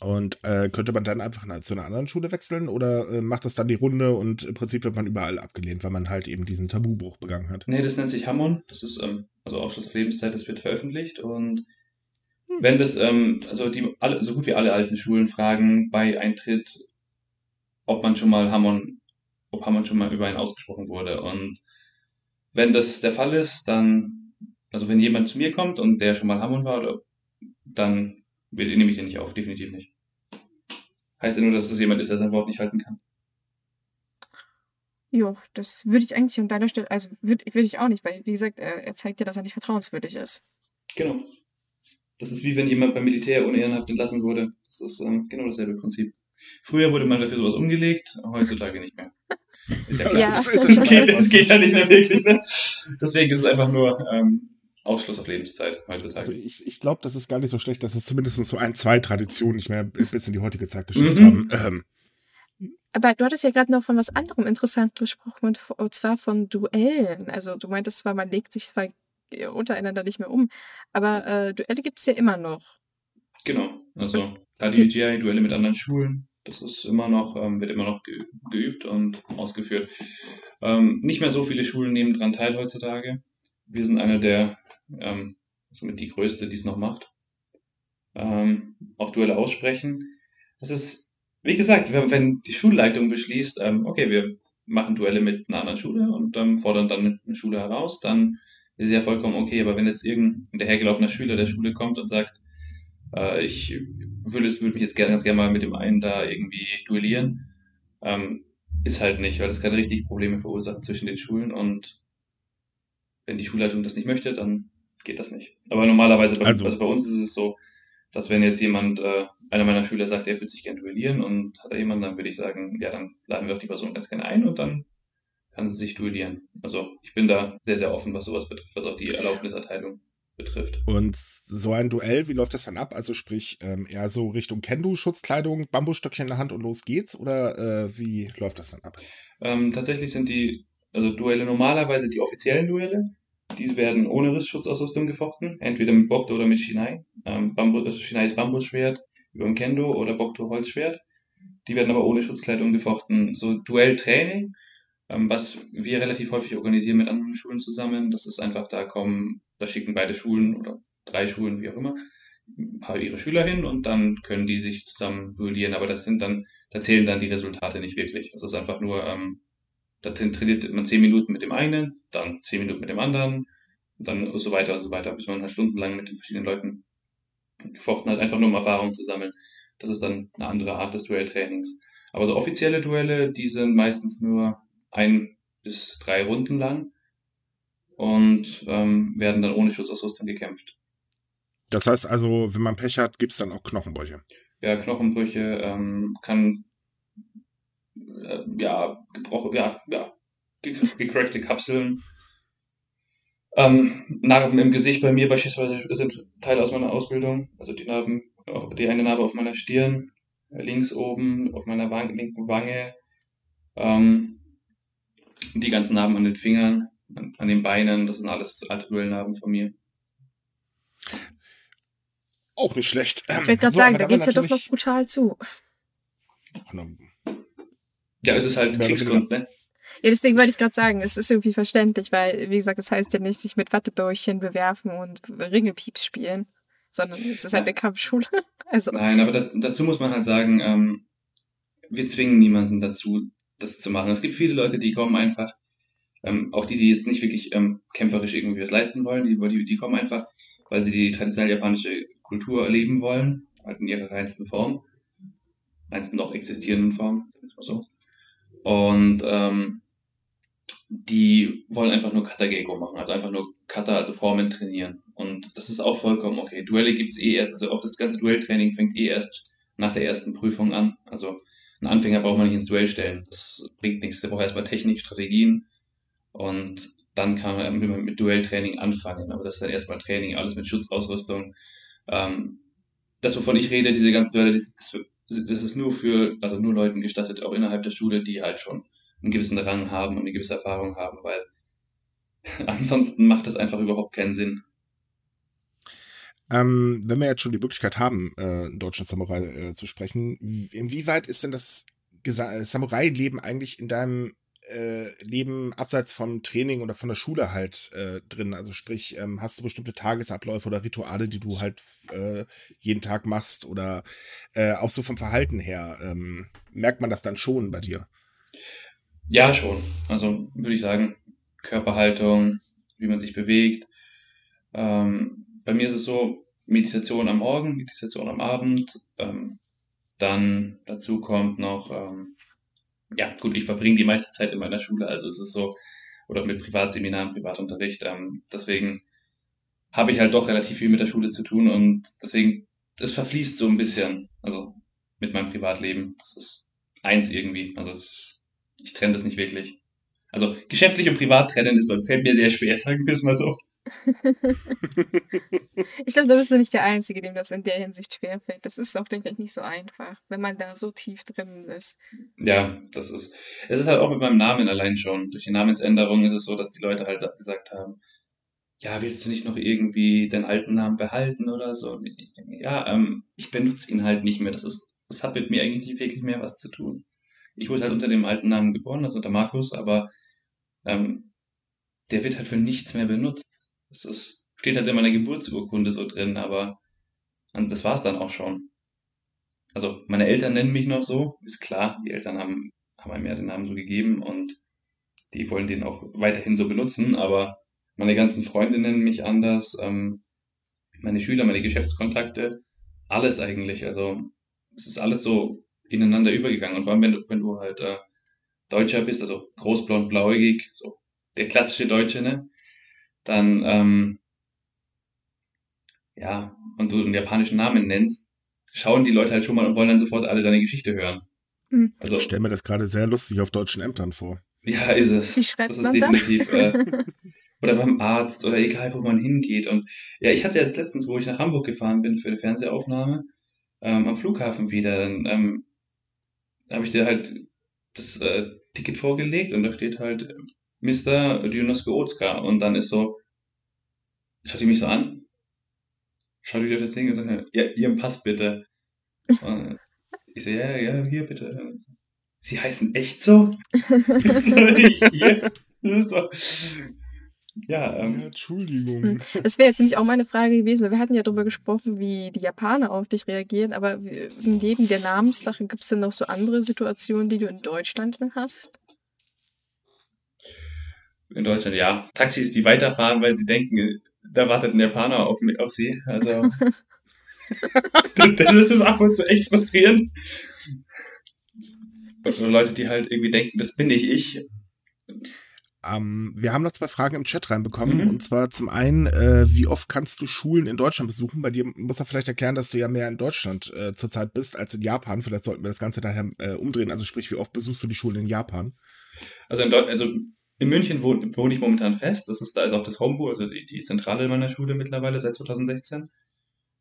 Und äh, könnte man dann einfach zu einer anderen Schule wechseln oder äh, macht das dann die Runde und im Prinzip wird man überall abgelehnt, weil man halt eben diesen Tabubruch begangen hat? Nee, das nennt sich Hammon. Das ist ähm, also Ausschluss auf Lebenszeit, das wird veröffentlicht. Und wenn das, ähm, also die alle, so gut wie alle alten Schulen fragen bei Eintritt, ob man schon mal Hammon, ob Hammon schon mal über einen ausgesprochen wurde. Und wenn das der Fall ist, dann, also wenn jemand zu mir kommt und der schon mal Hammon war, dann nehme ich den nicht auf, definitiv nicht. Heißt ja nur, dass es jemand ist, der sein Wort nicht halten kann. Jo, das würde ich eigentlich an deiner Stelle, also würde würd ich auch nicht, weil, wie gesagt, er, er zeigt dir, dass er nicht vertrauenswürdig ist. Genau. Das ist wie wenn jemand beim Militär ohne Ehrenhaft entlassen wurde. Das ist ähm, genau dasselbe Prinzip. Früher wurde man dafür sowas umgelegt, heutzutage nicht mehr. Ist ja klar. Ja. Das ist Es geht, es geht ja nicht mehr wirklich, ne? Deswegen ist es einfach nur ähm, Ausschluss auf Lebenszeit heutzutage. Also ich, ich glaube, das ist gar nicht so schlecht, dass es zumindest so ein, zwei Traditionen nicht mehr bis in die heutige Zeit geschafft Mhm. haben. Ähm, Aber du hattest ja gerade noch von was anderem interessant gesprochen, und, und zwar von Duellen. Also du meintest zwar, man legt sich zwar untereinander nicht mehr um. Aber äh, Duelle gibt es ja immer noch. Genau, also KDGI, Duelle mit anderen Schulen, das ist immer noch, ähm, wird immer noch geübt und ausgeführt. Ähm, nicht mehr so viele Schulen nehmen daran teil heutzutage. Wir sind einer der, ähm, somit die größte, die es noch macht. Ähm, auch Duelle aussprechen. Das ist, wie gesagt, wenn, die Schulleitung beschließt, ähm, okay, wir machen Duelle mit einer anderen Schule und ähm, fordern dann eine Schule heraus, dann ist es ja vollkommen okay. Aber wenn jetzt irgendein dahergelaufener Schüler der Schule kommt und sagt, äh, ich würde, würde mich jetzt gerne, ganz gerne mal mit dem einen da irgendwie duellieren, ähm, ist halt nicht, weil das kann richtig Probleme verursachen zwischen den Schulen und wenn die Schulleitung das nicht möchte, dann geht das nicht. Aber normalerweise, bei, also, also bei uns ist es so, dass wenn jetzt jemand, äh, einer meiner Schüler sagt, er würde sich gerne duellieren und hat da jemanden, dann würde ich sagen, ja, dann laden wir auch die Person ganz gerne ein und dann kann sie sich duellieren. Also ich bin da sehr, sehr offen, was sowas betrifft, was auch die Erlaubniserteilung betrifft. Und so ein Duell, wie läuft das dann ab? Also sprich, ähm, eher so Richtung Kendo-Schutzkleidung, Bambusstöckchen in der Hand und los geht's? Oder äh, wie läuft das dann ab? Ähm, tatsächlich sind die, also Duelle normalerweise die offiziellen Duelle. Diese werden ohne Rissschutzausrüstung gefochten, entweder mit Bokto oder mit Shinai. Ähm, Bambus, also Shinai ist Bambusschwert über ein Kendo oder Bokto Holzschwert. Die werden aber ohne Schutzkleidung gefochten. So Duelltraining, was wir relativ häufig organisieren mit anderen Schulen zusammen, das ist einfach, da kommen da schicken beide Schulen oder drei Schulen, wie auch immer, ein paar ihre Schüler hin und dann können die sich zusammen duellieren. Aber das sind dann, da zählen dann die Resultate nicht wirklich. Das ist einfach nur, ähm, da trainiert man zehn Minuten mit dem einen, dann zehn Minuten mit dem anderen dann so weiter und so weiter, bis man halt stundenlang mit den verschiedenen Leuten gefochten hat, einfach nur um Erfahrung zu sammeln. Das ist dann eine andere Art des Duelltrainings. Aber so offizielle Duelle, die sind meistens nur ein bis drei Runden lang und ähm, werden dann ohne Schutzausrüstung gekämpft. Das heißt also, wenn man Pech hat, gibt es dann auch Knochenbrüche. Ja, Knochenbrüche ähm, kann äh, ja gebrochen, ja, ja, gecrackte Kapseln. Ähm, Narben im Gesicht bei mir beispielsweise sind Teile aus meiner Ausbildung. Also die Narben, die eine Narbe auf meiner Stirn, links oben, auf meiner Wange, linken Wange, ähm, die ganzen Narben an den Fingern an, an den Beinen. Das sind alles alte Duellnarben von mir. Auch nicht schlecht. Ich würde gerade so, sagen, da geht es ja doch noch brutal zu. Ja, es ist halt Kriegskunst, ne? Ja, deswegen wollte ich gerade sagen, es ist irgendwie verständlich, weil, wie gesagt, das heißt ja nicht, sich mit Wattebäuchchen bewerfen und Ringepieps spielen, sondern es ist halt eine Kampfschule. Also. Nein, aber da, dazu muss man halt sagen, ähm, wir zwingen niemanden dazu, das zu machen. Es gibt viele Leute, die kommen einfach ähm, auch die, die jetzt nicht wirklich ähm, kämpferisch irgendwie was leisten wollen, die, die, die kommen einfach, weil sie die traditionelle japanische Kultur erleben wollen, halt in ihrer reinsten Form, reinsten noch existierenden Form, so. Und ähm, die wollen einfach nur Kata Geiko machen, also einfach nur Kata, also Formen trainieren. Und das ist auch vollkommen okay. Duelle gibt's eh erst, also auch das ganze Duelltraining fängt eh erst nach der ersten Prüfung an. Also ein Anfänger braucht man nicht ins Duell stellen. Das bringt nichts. Der braucht erstmal Technik, Strategien und dann kann man mit Duelltraining anfangen. Aber das ist dann erstmal Training, alles mit Schutzausrüstung. Ähm, das, wovon ich rede, diese ganzen Duelle, das, das ist nur für, also nur Leuten gestattet, auch innerhalb der Schule, die halt schon einen gewissen Rang haben und eine gewisse Erfahrung haben, weil ansonsten macht das einfach überhaupt keinen Sinn. Ähm, wenn wir jetzt schon die Möglichkeit haben, äh, einen deutschen Samurai äh, zu sprechen, inwieweit ist denn das Samurai-Leben eigentlich in deinem äh, Leben abseits vom Training oder von der Schule halt äh, drin? Also sprich, ähm, hast du bestimmte Tagesabläufe oder Rituale, die du halt äh, jeden Tag machst oder äh, auch so vom Verhalten her? Ähm, merkt man das dann schon bei dir? Ja, schon. Also würde ich sagen, Körperhaltung, wie man sich bewegt. Ähm, bei mir ist es so, Meditation am Morgen, Meditation am Abend. Ähm, dann dazu kommt noch ähm, ja, gut, ich verbringe die meiste Zeit in meiner Schule, also es ist so, oder mit Privatseminaren, Privatunterricht. Ähm, deswegen habe ich halt doch relativ viel mit der Schule zu tun und deswegen, es verfließt so ein bisschen, also mit meinem Privatleben. Das ist eins irgendwie. Also ist, ich trenne das nicht wirklich. Also geschäftlich und privat trennen ist, fällt mir sehr schwer, sagen wir es mal so. ich glaube, da bist du nicht der Einzige, dem das in der Hinsicht schwerfällt. Das ist auch, denke ich, nicht so einfach, wenn man da so tief drin ist. Ja, das ist. Es ist halt auch mit meinem Namen allein schon. Durch die Namensänderung ist es so, dass die Leute halt gesagt haben, ja, willst du nicht noch irgendwie deinen alten Namen behalten oder so? Ich denke, ja, ähm, ich benutze ihn halt nicht mehr. Das ist, das hat mit mir eigentlich nicht wirklich mehr was zu tun. Ich wurde halt unter dem alten Namen geboren, also unter Markus, aber ähm, der wird halt für nichts mehr benutzt. Das ist, steht halt in meiner Geburtsurkunde so drin, aber und das war's dann auch schon. Also meine Eltern nennen mich noch so, ist klar, die Eltern haben, haben einem ja den Namen so gegeben und die wollen den auch weiterhin so benutzen, aber meine ganzen Freunde nennen mich anders, ähm, meine Schüler, meine Geschäftskontakte, alles eigentlich. Also es ist alles so ineinander übergegangen. Und vor allem, wenn du, wenn du halt äh, Deutscher bist, also großblond, blauäugig, so der klassische Deutsche, ne? Dann, ähm, ja, und du einen japanischen Namen nennst, schauen die Leute halt schon mal und wollen dann sofort alle deine Geschichte hören. Mhm. Also, ich stelle mir das gerade sehr lustig auf deutschen Ämtern vor. Ja, ist es. Wie schreibt das ist man definitiv. Das? Äh, oder beim Arzt oder egal, wo man hingeht. Und ja, ich hatte jetzt letztens, wo ich nach Hamburg gefahren bin für eine Fernsehaufnahme, ähm, am Flughafen wieder, dann ähm, habe ich dir halt das äh, Ticket vorgelegt und da steht halt Mr. Dionosko Otska und dann ist so, schaut die mich so an, schaut wieder das Ding und sagt, ja, Ihren Pass bitte. Und ich so, ja, ja, hier bitte. Sie heißen echt so? so, ja, ähm, Entschuldigung. Hm. Das wäre jetzt nämlich auch meine Frage gewesen, weil wir hatten ja darüber gesprochen, wie die Japaner auf dich reagieren, aber neben der Namenssache gibt es denn noch so andere Situationen, die du in Deutschland hast? In Deutschland, ja. Taxis, die weiterfahren, weil sie denken, da wartet ein Japaner auf, auf sie. Also, das ist ab und zu echt frustrierend. Also Leute, die halt irgendwie denken, das bin nicht ich ähm, wir haben noch zwei Fragen im Chat reinbekommen. Mhm. Und zwar zum einen, äh, wie oft kannst du Schulen in Deutschland besuchen? Bei dir muss er vielleicht erklären, dass du ja mehr in Deutschland äh, zurzeit bist als in Japan. Vielleicht sollten wir das Ganze daher äh, umdrehen. Also sprich, wie oft besuchst du die Schulen in Japan? Also in, also in München wohne, wohne, ich momentan fest. Das ist, da ist auch das Homebrew, also die, die Zentrale meiner Schule mittlerweile seit 2016.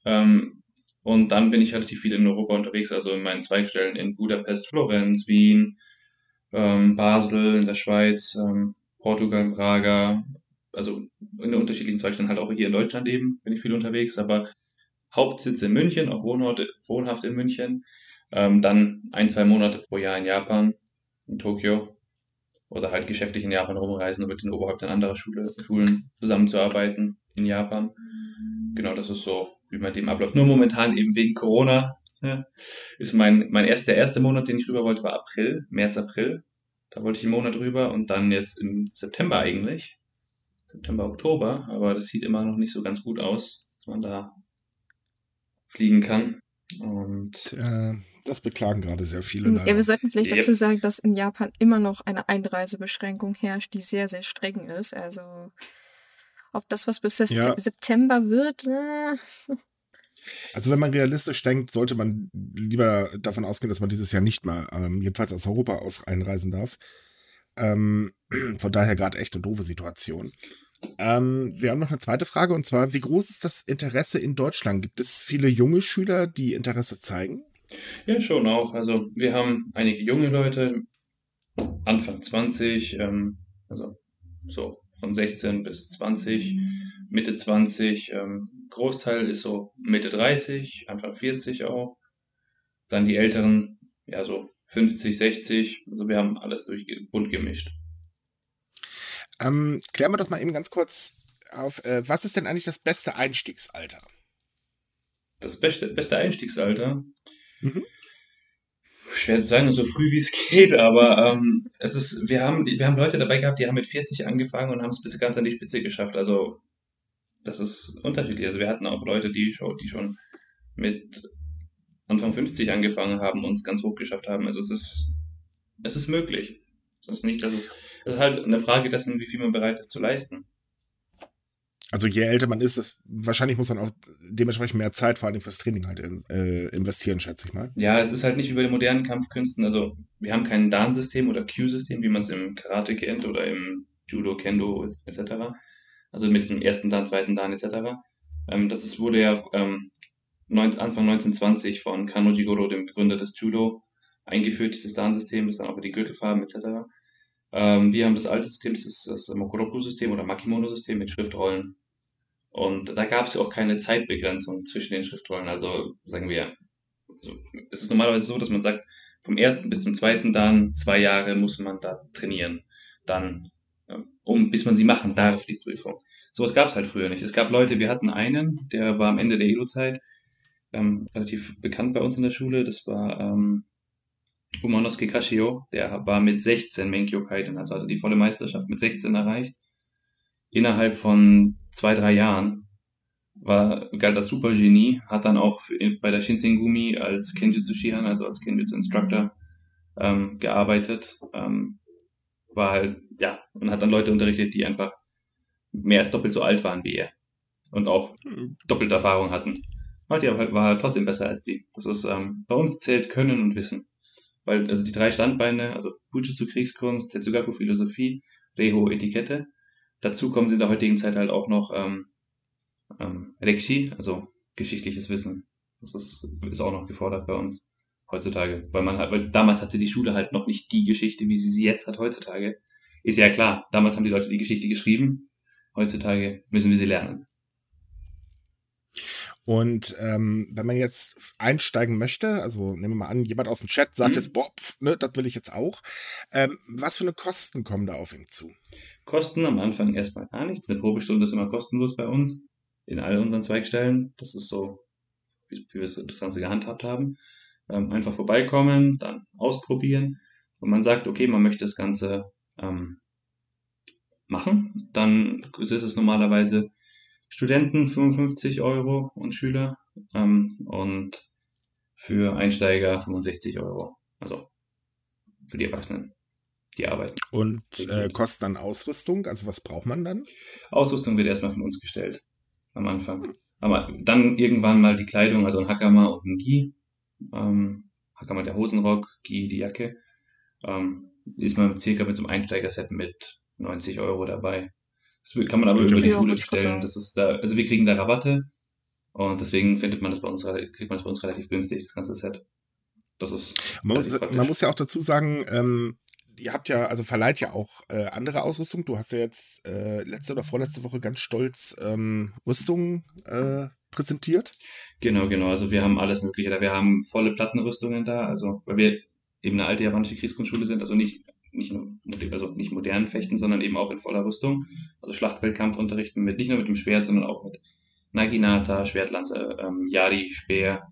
Ähm, und dann bin ich relativ viel in Europa unterwegs, also in meinen Zweigstellen in Budapest, Florenz, Wien, ähm, Basel in der Schweiz, ähm, Portugal, Braga, also in den unterschiedlichen Zweigstellen halt auch hier in Deutschland eben, bin ich viel unterwegs, aber Hauptsitz in München, auch Wohnort, wohnhaft in München, ähm, dann ein, zwei Monate pro Jahr in Japan, in Tokio oder halt geschäftlich in Japan rumreisen und mit den Oberhäuptern anderer Schule, Schulen zusammenzuarbeiten in Japan. Genau, das ist so, wie man dem abläuft. Nur momentan eben wegen Corona ist mein, mein erst, der erste Monat, den ich rüber wollte, war April, März, April. Da wollte ich einen Monat rüber und dann jetzt im September eigentlich. September, Oktober, aber das sieht immer noch nicht so ganz gut aus, dass man da fliegen kann. Und äh, das beklagen gerade sehr viele. Leider. Ja, wir sollten vielleicht dazu sagen, dass in Japan immer noch eine Einreisebeschränkung herrscht, die sehr, sehr streng ist. Also ob das was bis ja. September wird, äh, also wenn man realistisch denkt, sollte man lieber davon ausgehen, dass man dieses Jahr nicht mal, ähm, jedenfalls aus Europa aus einreisen darf. Ähm, von daher gerade echt eine doofe Situation. Ähm, wir haben noch eine zweite Frage und zwar, wie groß ist das Interesse in Deutschland? Gibt es viele junge Schüler, die Interesse zeigen? Ja, schon auch. Also wir haben einige junge Leute, Anfang 20, ähm, also so von 16 bis 20, Mitte 20, ähm, Großteil ist so Mitte 30, Anfang 40 auch. Dann die Älteren, ja so 50, 60. Also wir haben alles durch bunt gemischt. Ähm, klären wir doch mal eben ganz kurz auf, äh, was ist denn eigentlich das beste Einstiegsalter? Das beste, beste Einstiegsalter? Mhm. Schwer zu sagen, so früh wie es geht, aber ähm, es ist, wir haben, wir haben Leute dabei gehabt, die haben mit 40 angefangen und haben es bis ganz an die Spitze geschafft. Also das ist unterschiedlich. Also wir hatten auch Leute, die schon, die schon mit Anfang 50 angefangen haben und es ganz hoch geschafft haben. Also es ist, es ist möglich. Es ist nicht, dass es, es ist halt eine Frage dessen, wie viel man bereit ist zu leisten. Also je älter man ist, das, wahrscheinlich muss man auch dementsprechend mehr Zeit vor allem fürs Training halt äh, investieren, schätze ich mal. Ja, es ist halt nicht wie bei den modernen Kampfkünsten. Also wir haben kein Dan-System oder Q-System, wie man es im Karate kennt oder im Judo, Kendo etc also mit dem ersten Dan, zweiten Dan etc. Ähm, das ist, wurde ja ähm, Anfang 1920 von Kano Jigoro, dem Begründer des Judo, eingeführt, dieses Dan-System, das dann auch die Gürtelfarben etc. Ähm, wir haben das alte System, das ist das Mokoroku-System oder Makimono-System mit Schriftrollen Und da gab es auch keine Zeitbegrenzung zwischen den Schriftrollen. Also sagen wir, also es ist normalerweise so, dass man sagt, vom ersten bis zum zweiten dann zwei Jahre muss man da trainieren. Dann, um bis man sie machen darf, die Prüfung. Sowas gab es halt früher nicht. Es gab Leute, wir hatten einen, der war am Ende der Edo-Zeit ähm, relativ bekannt bei uns in der Schule. Das war ähm, Umanosuke Kashio. Der war mit 16 Menkyo Kaiden, also hatte die volle Meisterschaft mit 16 erreicht. Innerhalb von zwei, drei Jahren war, galt das Supergenie, hat dann auch bei der Shinsengumi als Kenjutsu Shihan, also als Kenjutsu Instructor, ähm, gearbeitet. Ähm, war halt, ja, und hat dann Leute unterrichtet, die einfach mehr als doppelt so alt waren wie er. Und auch doppelte Erfahrung hatten. Die war trotzdem besser als die. Das ist, ähm, bei uns zählt Können und Wissen. Weil, also die drei Standbeine, also Bujutsu Kriegskunst, Tetsugaku Philosophie, Reho Etikette. Dazu kommt in der heutigen Zeit halt auch noch ähm, ähm, Rekshi, also geschichtliches Wissen. Das ist, ist auch noch gefordert bei uns heutzutage. Weil man halt, weil damals hatte die Schule halt noch nicht die Geschichte, wie sie sie jetzt hat heutzutage. Ist ja klar, damals haben die Leute die Geschichte geschrieben, heutzutage müssen wir sie lernen. Und ähm, wenn man jetzt einsteigen möchte, also nehmen wir mal an, jemand aus dem Chat sagt mhm. jetzt, boah, pf, ne, das will ich jetzt auch. Ähm, was für eine Kosten kommen da auf ihn zu? Kosten am Anfang erstmal gar nichts. Eine Probestunde ist immer kostenlos bei uns in all unseren Zweigstellen. Das ist so, wie, wie wir das Ganze gehandhabt haben. Ähm, einfach vorbeikommen, dann ausprobieren. Und man sagt, okay, man möchte das Ganze ähm, machen, dann ist es normalerweise Studenten 55 Euro und Schüler ähm, und für Einsteiger 65 Euro. Also für die Erwachsenen, die arbeiten. Und äh, kostet dann Ausrüstung? Also was braucht man dann? Ausrüstung wird erstmal von uns gestellt am Anfang. Aber dann irgendwann mal die Kleidung, also ein Hakama und ein Gi. Ähm, Hakama der Hosenrock, Gi die Jacke. Ähm, ist man circa mit so einem Einsteigerset mit 90 Euro dabei. Das kann man das aber über die Schule bestellen. Das ist da, also wir kriegen da Rabatte und deswegen findet man das bei uns, kriegt man das bei uns relativ günstig, das ganze Set. Das ist. Man, man muss ja auch dazu sagen, ähm, ihr habt ja, also verleiht ja auch äh, andere Ausrüstung. Du hast ja jetzt äh, letzte oder vorletzte Woche ganz stolz ähm, Rüstungen äh, präsentiert. Genau, genau. Also wir haben alles Mögliche da. Wir haben volle Plattenrüstungen da, also weil wir eben eine alte japanische Kriegsgrundschule sind, also nicht nicht nur also nicht modern fechten, sondern eben auch in voller Rüstung. Also Schlachtfeldkampf unterrichten mit nicht nur mit dem Schwert, sondern auch mit Naginata, Schwertlanze, ähm, Yari, Speer.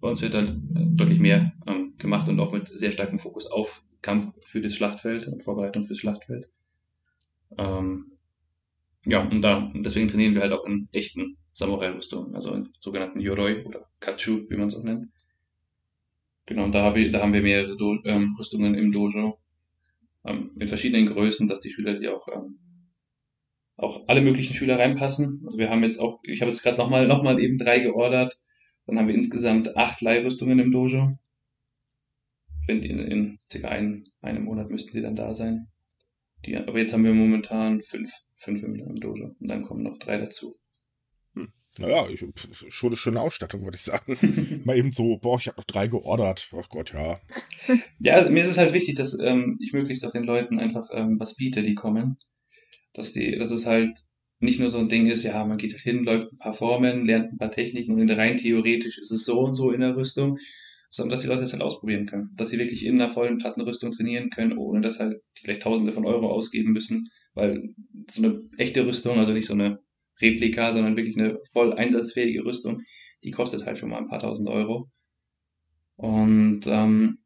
Bei uns wird halt deutlich mehr ähm, gemacht und auch mit sehr starkem Fokus auf Kampf für das Schlachtfeld und Vorbereitung fürs Schlachtfeld. Ähm, ja, und da, deswegen trainieren wir halt auch in echten Samurai-Rüstungen, also in sogenannten Yoroi oder Kachu, wie man es auch nennt. Genau, und da, hab ich, da haben wir mehrere Do ähm, Rüstungen im Dojo, ähm, in verschiedenen Größen, dass die Schüler die auch, ähm, auch alle möglichen Schüler reinpassen. Also wir haben jetzt auch, ich habe jetzt gerade nochmal noch mal eben drei geordert, dann haben wir insgesamt acht Leihrüstungen im Dojo wenn in, in circa ein, einem Monat müssten sie dann da sein. Die, aber jetzt haben wir momentan fünf, fünf im, im Dojo und dann kommen noch drei dazu. Naja, ich, schon eine schöne Ausstattung, würde ich sagen. Mal eben so, boah, ich habe noch drei geordert. Ach Gott, ja. Ja, also mir ist es halt wichtig, dass ähm, ich möglichst auch den Leuten einfach ähm, was biete, die kommen. Dass die, dass es halt nicht nur so ein Ding ist, ja, man geht halt hin, läuft ein paar Formen, lernt ein paar Techniken und rein theoretisch ist es so und so in der Rüstung, sondern dass die Leute das halt ausprobieren können. Dass sie wirklich in einer vollen Plattenrüstung trainieren können, ohne dass halt die gleich Tausende von Euro ausgeben müssen, weil so eine echte Rüstung, also nicht so eine Replika, sondern wirklich eine voll einsatzfähige Rüstung, die kostet halt schon mal ein paar tausend Euro. Und ähm,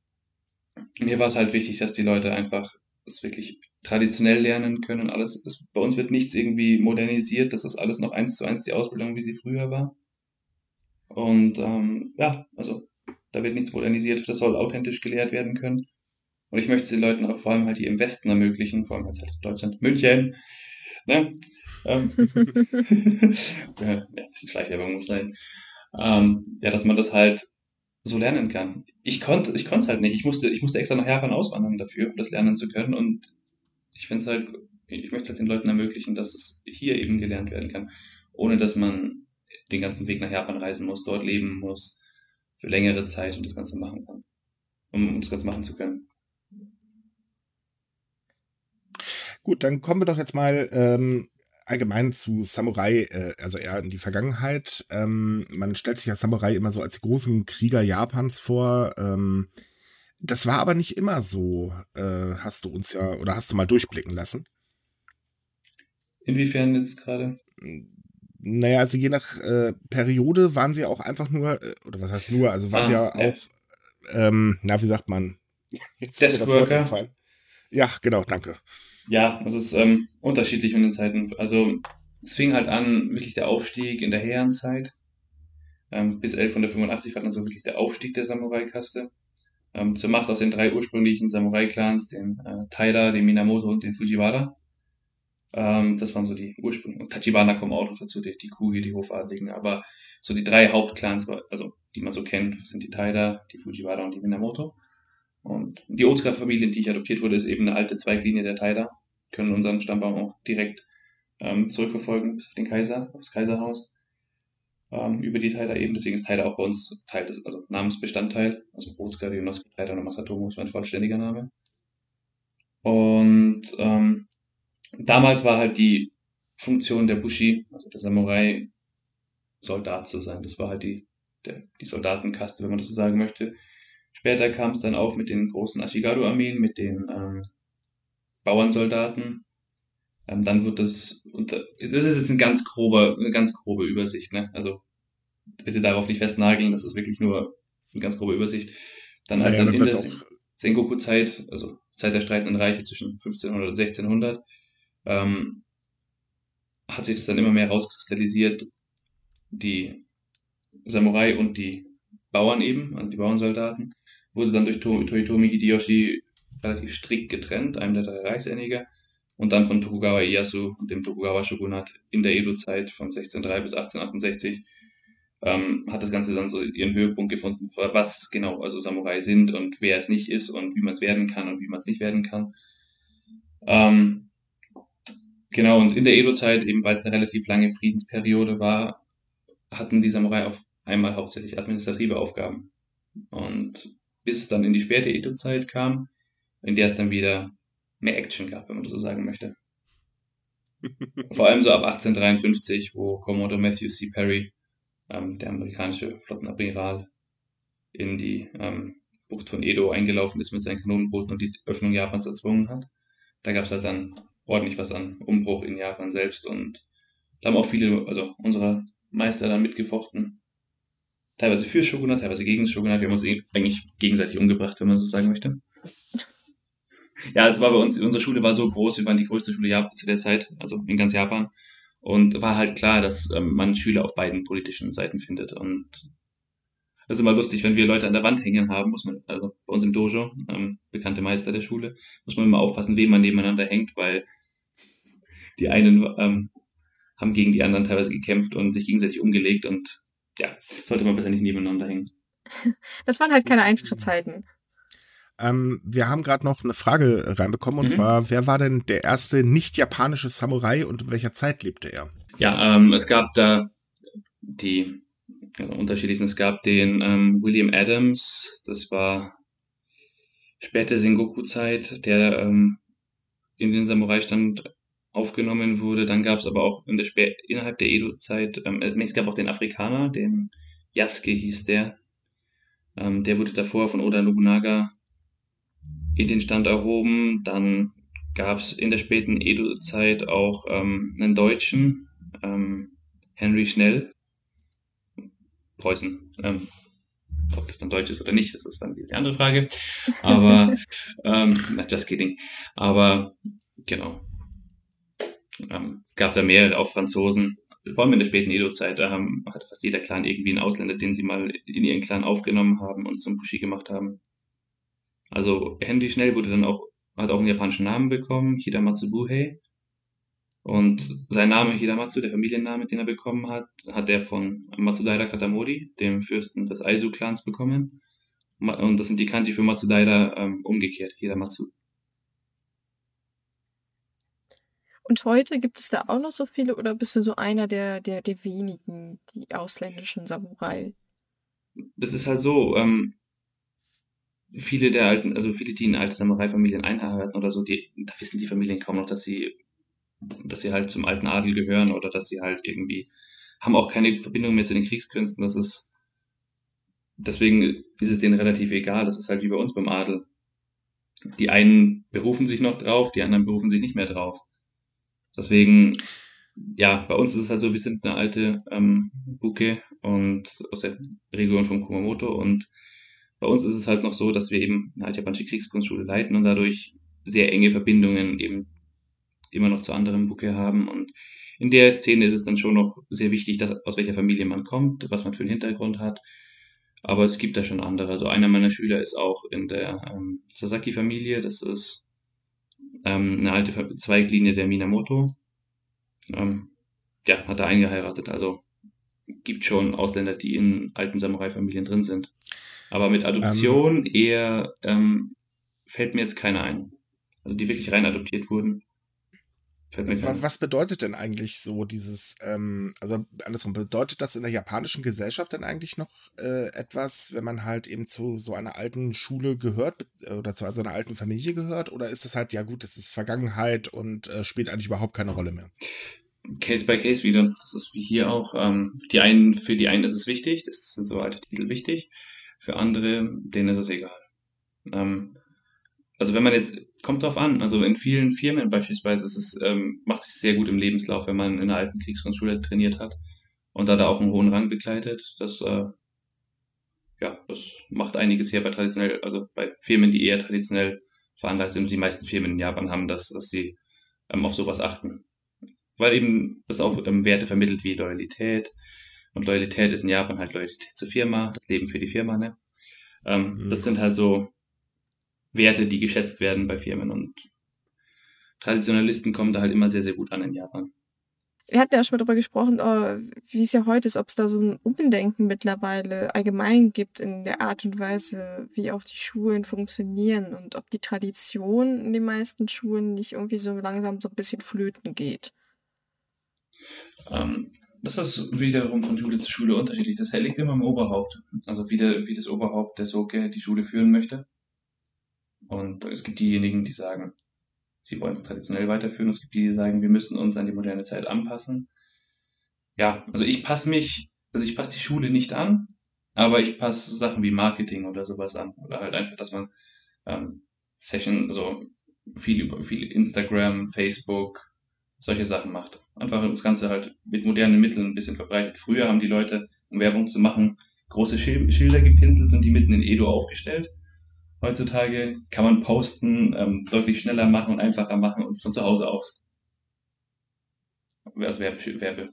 mir war es halt wichtig, dass die Leute einfach es wirklich traditionell lernen können. Alles, es, bei uns wird nichts irgendwie modernisiert, das ist alles noch eins zu eins die Ausbildung, wie sie früher war. Und ähm, ja, also da wird nichts modernisiert, das soll authentisch gelehrt werden können. Und ich möchte es den Leuten auch vor allem halt hier im Westen ermöglichen, vor allem jetzt halt Deutschland, München, ne? Ähm, ja, ein bisschen Schleichwerbung muss sein. Ähm, ja, dass man das halt so lernen kann. Ich konnte, ich konnte es halt nicht. Ich musste, ich musste extra nach Japan auswandern dafür, um das lernen zu können. Und ich finde es halt, ich möchte halt den Leuten ermöglichen, dass es hier eben gelernt werden kann, ohne dass man den ganzen Weg nach Japan reisen muss, dort leben muss, für längere Zeit und das Ganze machen kann, um, um das Ganze machen zu können. Gut, dann kommen wir doch jetzt mal ähm, allgemein zu Samurai, äh, also eher in die Vergangenheit. Ähm, man stellt sich ja Samurai immer so als die großen Krieger Japans vor. Ähm, das war aber nicht immer so, äh, hast du uns ja, oder hast du mal durchblicken lassen. Inwiefern jetzt gerade? Naja, also je nach äh, Periode waren sie auch einfach nur, äh, oder was heißt nur, also waren ah, sie ja auch, ähm, na, wie sagt man? Jetzt ist das Wort gefallen. Ja, genau, danke. Ja, das ist ähm, unterschiedlich in den Zeiten. Also es fing halt an, wirklich der Aufstieg in der Herrenzeit. Ähm, bis 1185 war dann so wirklich der Aufstieg der Samurai-Kaste. Ähm, zur Macht aus den drei ursprünglichen Samurai-Clans, den äh, Taira, den Minamoto und den Fujiwara. Ähm, das waren so die Ursprünge. Und Tachibana kommen auch noch dazu, die, die Kugi, die Hofadligen. Aber so die drei Hauptclans, also die man so kennt, sind die Taira, die Fujiwara und die Minamoto. Und die Oscar-Familie, in die ich adoptiert wurde, ist eben eine alte Zweiglinie der Taira. Können unseren Stammbaum auch direkt ähm, zurückverfolgen bis auf den Kaiser, aufs Kaiserhaus. Ähm, über die Taira eben. Deswegen ist Taira auch bei uns Teil des, also Namensbestandteil. Also Otsuka, Ryonosuke, Taira no Masatomo ist mein vollständiger Name. Und ähm, damals war halt die Funktion der Bushi, also der Samurai, Soldat zu sein. Das war halt die, der, die Soldatenkaste, wenn man das so sagen möchte. Später kam es dann auch mit den großen Ashigaru-Armeen, mit den ähm, Bauernsoldaten. Ähm, dann wird das, unter, das ist jetzt ein ganz grober, eine ganz grobe Übersicht, ne? Also bitte darauf nicht festnageln, das ist wirklich nur eine ganz grobe Übersicht. Dann naja, dann in der Sengoku-Zeit, also Zeit der streitenden Reiche zwischen 1500 und 1600, ähm, hat sich das dann immer mehr rauskristallisiert, die Samurai und die Bauern eben, also die Bauernsoldaten, wurde dann durch Toyotomi Hideyoshi relativ strikt getrennt, einem der drei Reichseiniger, und dann von Tokugawa Ieyasu dem Tokugawa Shogunat in der Edo-Zeit von 1603 bis 1868 ähm, hat das Ganze dann so ihren Höhepunkt gefunden, was genau also Samurai sind und wer es nicht ist und wie man es werden kann und wie man es nicht werden kann. Ähm, genau, und in der Edo-Zeit, eben weil es eine relativ lange Friedensperiode war, hatten die Samurai auf einmal hauptsächlich administrative Aufgaben. Und bis es dann in die späte Edo-Zeit kam, in der es dann wieder mehr Action gab, wenn man das so sagen möchte. Vor allem so ab 1853, wo Commodore Matthew C. Perry, ähm, der amerikanische Flottenadmiral, in die ähm, Bucht von Edo eingelaufen ist mit seinen Kanonenbooten und die Öffnung Japans erzwungen hat. Da gab es halt dann ordentlich was an Umbruch in Japan selbst und da haben auch viele, also unsere Meister dann mitgefochten teilweise für Shogunat, teilweise gegen Shogunat. Wir haben uns eh eigentlich gegenseitig umgebracht, wenn man so sagen möchte. Ja, es war bei uns, unsere Schule war so groß, wir waren die größte Schule zu der Zeit, also in ganz Japan. Und war halt klar, dass ähm, man Schüler auf beiden politischen Seiten findet. Und das ist immer lustig, wenn wir Leute an der Wand hängen haben, muss man, also bei uns im Dojo, ähm, bekannte Meister der Schule, muss man immer aufpassen, wem man nebeneinander hängt, weil die einen ähm, haben gegen die anderen teilweise gekämpft und sich gegenseitig umgelegt und ja, sollte man besser nicht nebeneinander hängen. Das waren halt keine einfachen Zeiten. Ähm, wir haben gerade noch eine Frage reinbekommen und mhm. zwar, wer war denn der erste nicht-japanische Samurai und in welcher Zeit lebte er? Ja, ähm, es gab da die also unterschiedlichen. Es gab den ähm, William Adams, das war späte Sengoku-Zeit, der ähm, in den Samurai-Stand aufgenommen wurde. Dann gab es aber auch in der Spä innerhalb der Edo-Zeit, ähm, äh, es gab auch den Afrikaner, den Yasuke hieß der. Ähm, der wurde davor von Oda Nobunaga in den Stand erhoben. Dann gab es in der späten Edo-Zeit auch ähm, einen Deutschen, ähm, Henry Schnell, Preußen. Ähm, ob das dann Deutsch ist oder nicht, das ist dann die andere Frage. Aber, ähm, just kidding. Aber, genau ähm, gab da mehrere, auch Franzosen, vor allem in der späten Edo-Zeit, da haben, hatte fast jeder Clan irgendwie einen Ausländer, den sie mal in ihren Clan aufgenommen haben und zum Bushi gemacht haben. Also Henry Schnell wurde dann auch, hat auch einen japanischen Namen bekommen, Hidamatsu Buhei. Und sein Name Hidamatsu, der Familienname, den er bekommen hat, hat er von Matsudaira Katamori, dem Fürsten des Aizu-Clans, bekommen. Und das sind die Kanji für Matsudaira ähm, umgekehrt, Hidamatsu. Und heute gibt es da auch noch so viele oder bist du so einer der, der, der wenigen, die ausländischen Samurai? Das ist halt so, ähm, viele der alten, also viele, die in alte Samurai-Familien einheiraten oder so, die, da wissen die Familien kaum noch, dass sie dass sie halt zum alten Adel gehören oder dass sie halt irgendwie haben auch keine Verbindung mehr zu den Kriegskünsten. Das ist deswegen ist es denen relativ egal. Das ist halt wie bei uns beim Adel. Die einen berufen sich noch drauf, die anderen berufen sich nicht mehr drauf. Deswegen, ja, bei uns ist es halt so, wir sind eine alte ähm, Buke und aus der Region von Kumamoto und bei uns ist es halt noch so, dass wir eben eine alte japanische Kriegskunstschule leiten und dadurch sehr enge Verbindungen eben immer noch zu anderen Buke haben und in der Szene ist es dann schon noch sehr wichtig, dass, aus welcher Familie man kommt, was man für einen Hintergrund hat. Aber es gibt da schon andere. Also einer meiner Schüler ist auch in der ähm, Sasaki-Familie. Das ist ähm, eine alte Zweiglinie der Minamoto. Ähm, ja, hat er eingeheiratet. Also gibt schon Ausländer, die in alten Samurai-Familien drin sind. Aber mit Adoption ähm, eher ähm, fällt mir jetzt keiner ein. Also die wirklich rein adoptiert wurden. Was bedeutet denn eigentlich so dieses, ähm, also andersrum, bedeutet das in der japanischen Gesellschaft denn eigentlich noch äh, etwas, wenn man halt eben zu so einer alten Schule gehört oder zu so einer alten Familie gehört? Oder ist das halt, ja gut, das ist Vergangenheit und äh, spielt eigentlich überhaupt keine Rolle mehr? Case by Case wieder. Das ist wie hier auch. Ähm, die einen, für die einen ist es wichtig, das sind so alte Titel wichtig. Für andere, denen ist es egal. Ähm, also wenn man jetzt, kommt drauf an, also in vielen Firmen beispielsweise ist es, ähm, macht sich sehr gut im Lebenslauf, wenn man in einer alten Kriegsgrundschule trainiert hat und da da auch einen hohen Rang begleitet. Das, äh, ja, das macht einiges her bei traditionell, also bei Firmen, die eher traditionell veranlagt sind. Die meisten Firmen in Japan haben das, dass sie ähm, auf sowas achten. Weil eben das auch ähm, Werte vermittelt wie Loyalität. Und Loyalität ist in Japan halt Loyalität zur Firma, das Leben für die Firma, ne? Ähm, mhm. Das sind halt so Werte, die geschätzt werden bei Firmen und Traditionalisten kommen da halt immer sehr, sehr gut an in Japan. Wir hatten ja auch schon mal darüber gesprochen, oh, wie es ja heute ist, ob es da so ein Umdenken mittlerweile allgemein gibt in der Art und Weise, wie auch die Schulen funktionieren und ob die Tradition in den meisten Schulen nicht irgendwie so langsam so ein bisschen flöten geht. Ähm, das ist wiederum von Schule zu Schule unterschiedlich. Das liegt immer im Oberhaupt. Also wie, der, wie das Oberhaupt der Soke die Schule führen möchte. Und es gibt diejenigen, die sagen, sie wollen es traditionell weiterführen. Es gibt die, die sagen, wir müssen uns an die moderne Zeit anpassen. Ja, also ich passe mich, also ich passe die Schule nicht an, aber ich passe Sachen wie Marketing oder sowas an. Oder halt einfach, dass man ähm, Session, also viel über viel Instagram, Facebook, solche Sachen macht. Einfach das Ganze halt mit modernen Mitteln ein bisschen verbreitet. Früher haben die Leute, um Werbung zu machen, große Schilder gepintelt und die mitten in Edo aufgestellt heutzutage kann man Posten ähm, deutlich schneller machen und einfacher machen und von zu Hause aus. Als Werbe, Werbe.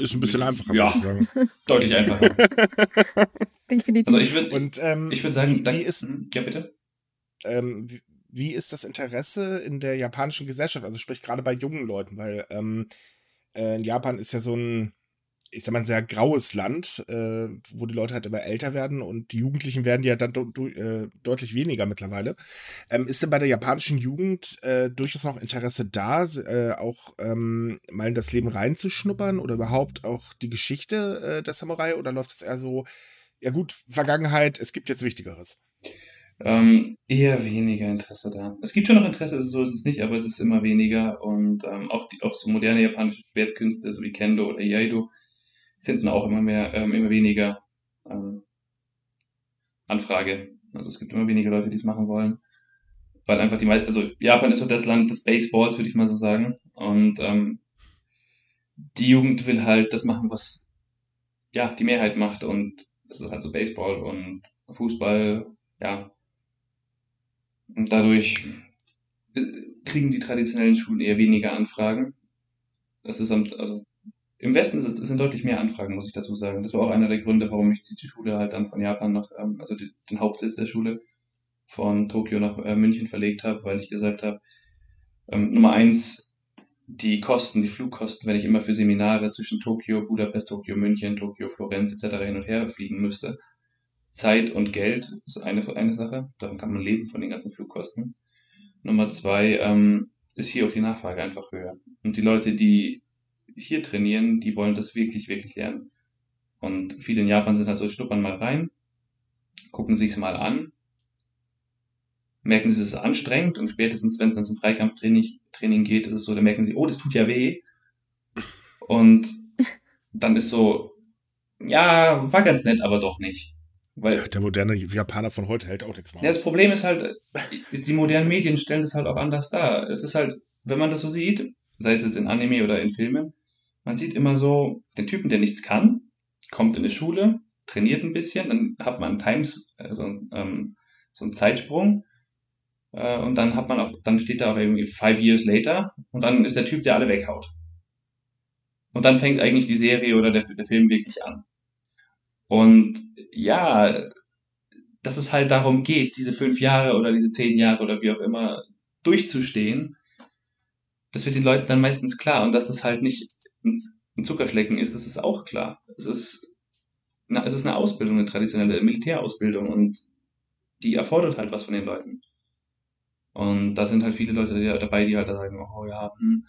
Ist ein bisschen einfacher, ja, würde ich sagen. Deutlich einfacher. Definitiv. Also ich würde ähm, würd sagen, wie, wie ist, hm, ja bitte. Ähm, wie, wie, ist das Interesse in der japanischen Gesellschaft? Also sprich gerade bei jungen Leuten, weil ähm, äh, in Japan ist ja so ein ich sag mal, ein sehr graues Land, äh, wo die Leute halt immer älter werden und die Jugendlichen werden ja dann äh, deutlich weniger mittlerweile. Ähm, ist denn bei der japanischen Jugend äh, durchaus noch Interesse da, äh, auch ähm, mal in das Leben reinzuschnuppern oder überhaupt auch die Geschichte äh, der Samurai oder läuft es eher so, ja gut, Vergangenheit, es gibt jetzt Wichtigeres? Ähm, eher weniger Interesse da. Es gibt schon noch Interesse, so ist es nicht, aber es ist immer weniger und ähm, auch, die, auch so moderne japanische Schwertkünste, so wie Kendo oder Iaido, finden auch immer mehr, ähm, immer weniger ähm, Anfrage. Also es gibt immer weniger Leute, die es machen wollen. Weil einfach die, also Japan ist so das Land des Baseballs, würde ich mal so sagen. Und ähm, die Jugend will halt das machen, was ja die Mehrheit macht. Und das ist halt so Baseball und Fußball, ja. Und dadurch äh, kriegen die traditionellen Schulen eher weniger Anfragen. Das ist also im Westen es, sind deutlich mehr Anfragen, muss ich dazu sagen. Das war auch einer der Gründe, warum ich die Schule halt dann von Japan nach, ähm, also die, den Hauptsitz der Schule von Tokio nach äh, München verlegt habe, weil ich gesagt habe, ähm, Nummer eins, die Kosten, die Flugkosten, wenn ich immer für Seminare zwischen Tokio, Budapest, Tokio, München, Tokio, Florenz etc. hin und her fliegen müsste. Zeit und Geld ist eine, eine Sache, davon kann man leben von den ganzen Flugkosten. Nummer zwei ähm, ist hier auch die Nachfrage einfach höher. Und die Leute, die hier trainieren, die wollen das wirklich, wirklich lernen. Und viele in Japan sind halt so, schnuppern mal rein, gucken sich's mal an, merken, sie es ist anstrengend und spätestens, wenn es dann zum Freikampftraining Training geht, ist es so, da merken sie, oh, das tut ja weh. Und dann ist so, ja, war ganz nett, aber doch nicht. Weil, der moderne Japaner von heute hält auch nichts mehr. Ja, das Problem ist halt, die modernen Medien stellen das halt auch anders dar. Es ist halt, wenn man das so sieht, sei es jetzt in Anime oder in Filmen, man sieht immer so den Typen, der nichts kann, kommt in die Schule, trainiert ein bisschen, dann hat man Times, also ähm, so einen Zeitsprung äh, und dann hat man auch, dann steht da auch irgendwie five years later und dann ist der Typ, der alle weghaut. Und dann fängt eigentlich die Serie oder der, der Film wirklich an. Und ja, dass es halt darum geht, diese fünf Jahre oder diese zehn Jahre oder wie auch immer durchzustehen, das wird den Leuten dann meistens klar. Und dass es halt nicht ein Zuckerschlecken ist, das ist auch klar. Es ist, na, es ist eine Ausbildung, eine traditionelle Militärausbildung und die erfordert halt was von den Leuten. Und da sind halt viele Leute dabei, die halt sagen, oh ja, hm,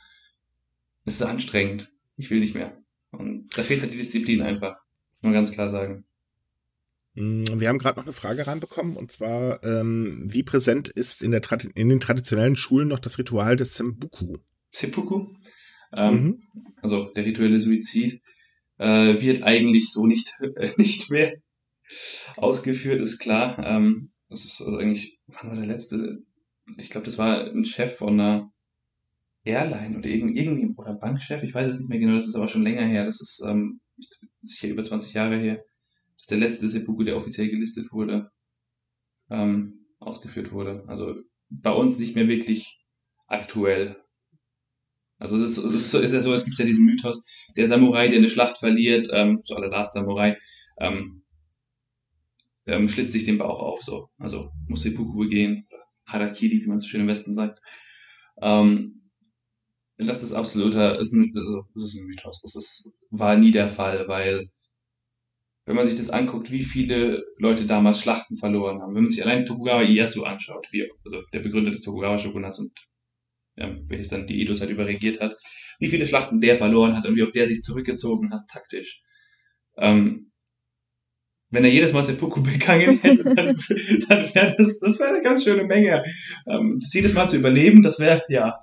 das ist anstrengend, ich will nicht mehr. Und da fehlt halt die Disziplin einfach, muss man ganz klar sagen. Hm, wir haben gerade noch eine Frage reinbekommen und zwar, ähm, wie präsent ist in, in den traditionellen Schulen noch das Ritual des Sembuku? Seppuku? Ähm, mhm. Also der rituelle Suizid äh, wird eigentlich so nicht, äh, nicht mehr ausgeführt, ist klar. Ähm, das ist also eigentlich, wann war der letzte? Ich glaube, das war ein Chef von einer Airline oder irgendwie, irgendwie oder Bankchef, ich weiß es nicht mehr genau, das ist aber schon länger her, das ist ähm, sicher über 20 Jahre her, dass der letzte Seppuku, der offiziell gelistet wurde, ähm, ausgeführt wurde. Also bei uns nicht mehr wirklich aktuell. Also es ist, es ist, ist ja so, es gibt ja diesen Mythos, der Samurai, der eine Schlacht verliert, ähm, so aller Last Samurai, ähm, ähm, schlitzt sich den Bauch auf, so. Also muss Seppuku begehen, Harakiri, wie man so schön im Westen sagt. Ähm, das ist absoluter, ist ein, also, das ist ein Mythos. Das ist, war nie der Fall, weil wenn man sich das anguckt, wie viele Leute damals Schlachten verloren haben, wenn man sich allein Tokugawa Ieyasu anschaut, wie, also der Begründer des Tokugawa-Shogunats und ja, welches dann die Edo-Zeit überregiert hat, wie viele Schlachten der verloren hat und wie oft der sich zurückgezogen hat, taktisch. Ähm, wenn er jedes Mal Seppuku begangen hätte, dann, dann wäre das, das wäre eine ganz schöne Menge. Ähm, das jedes Mal zu überleben, das wäre, ja,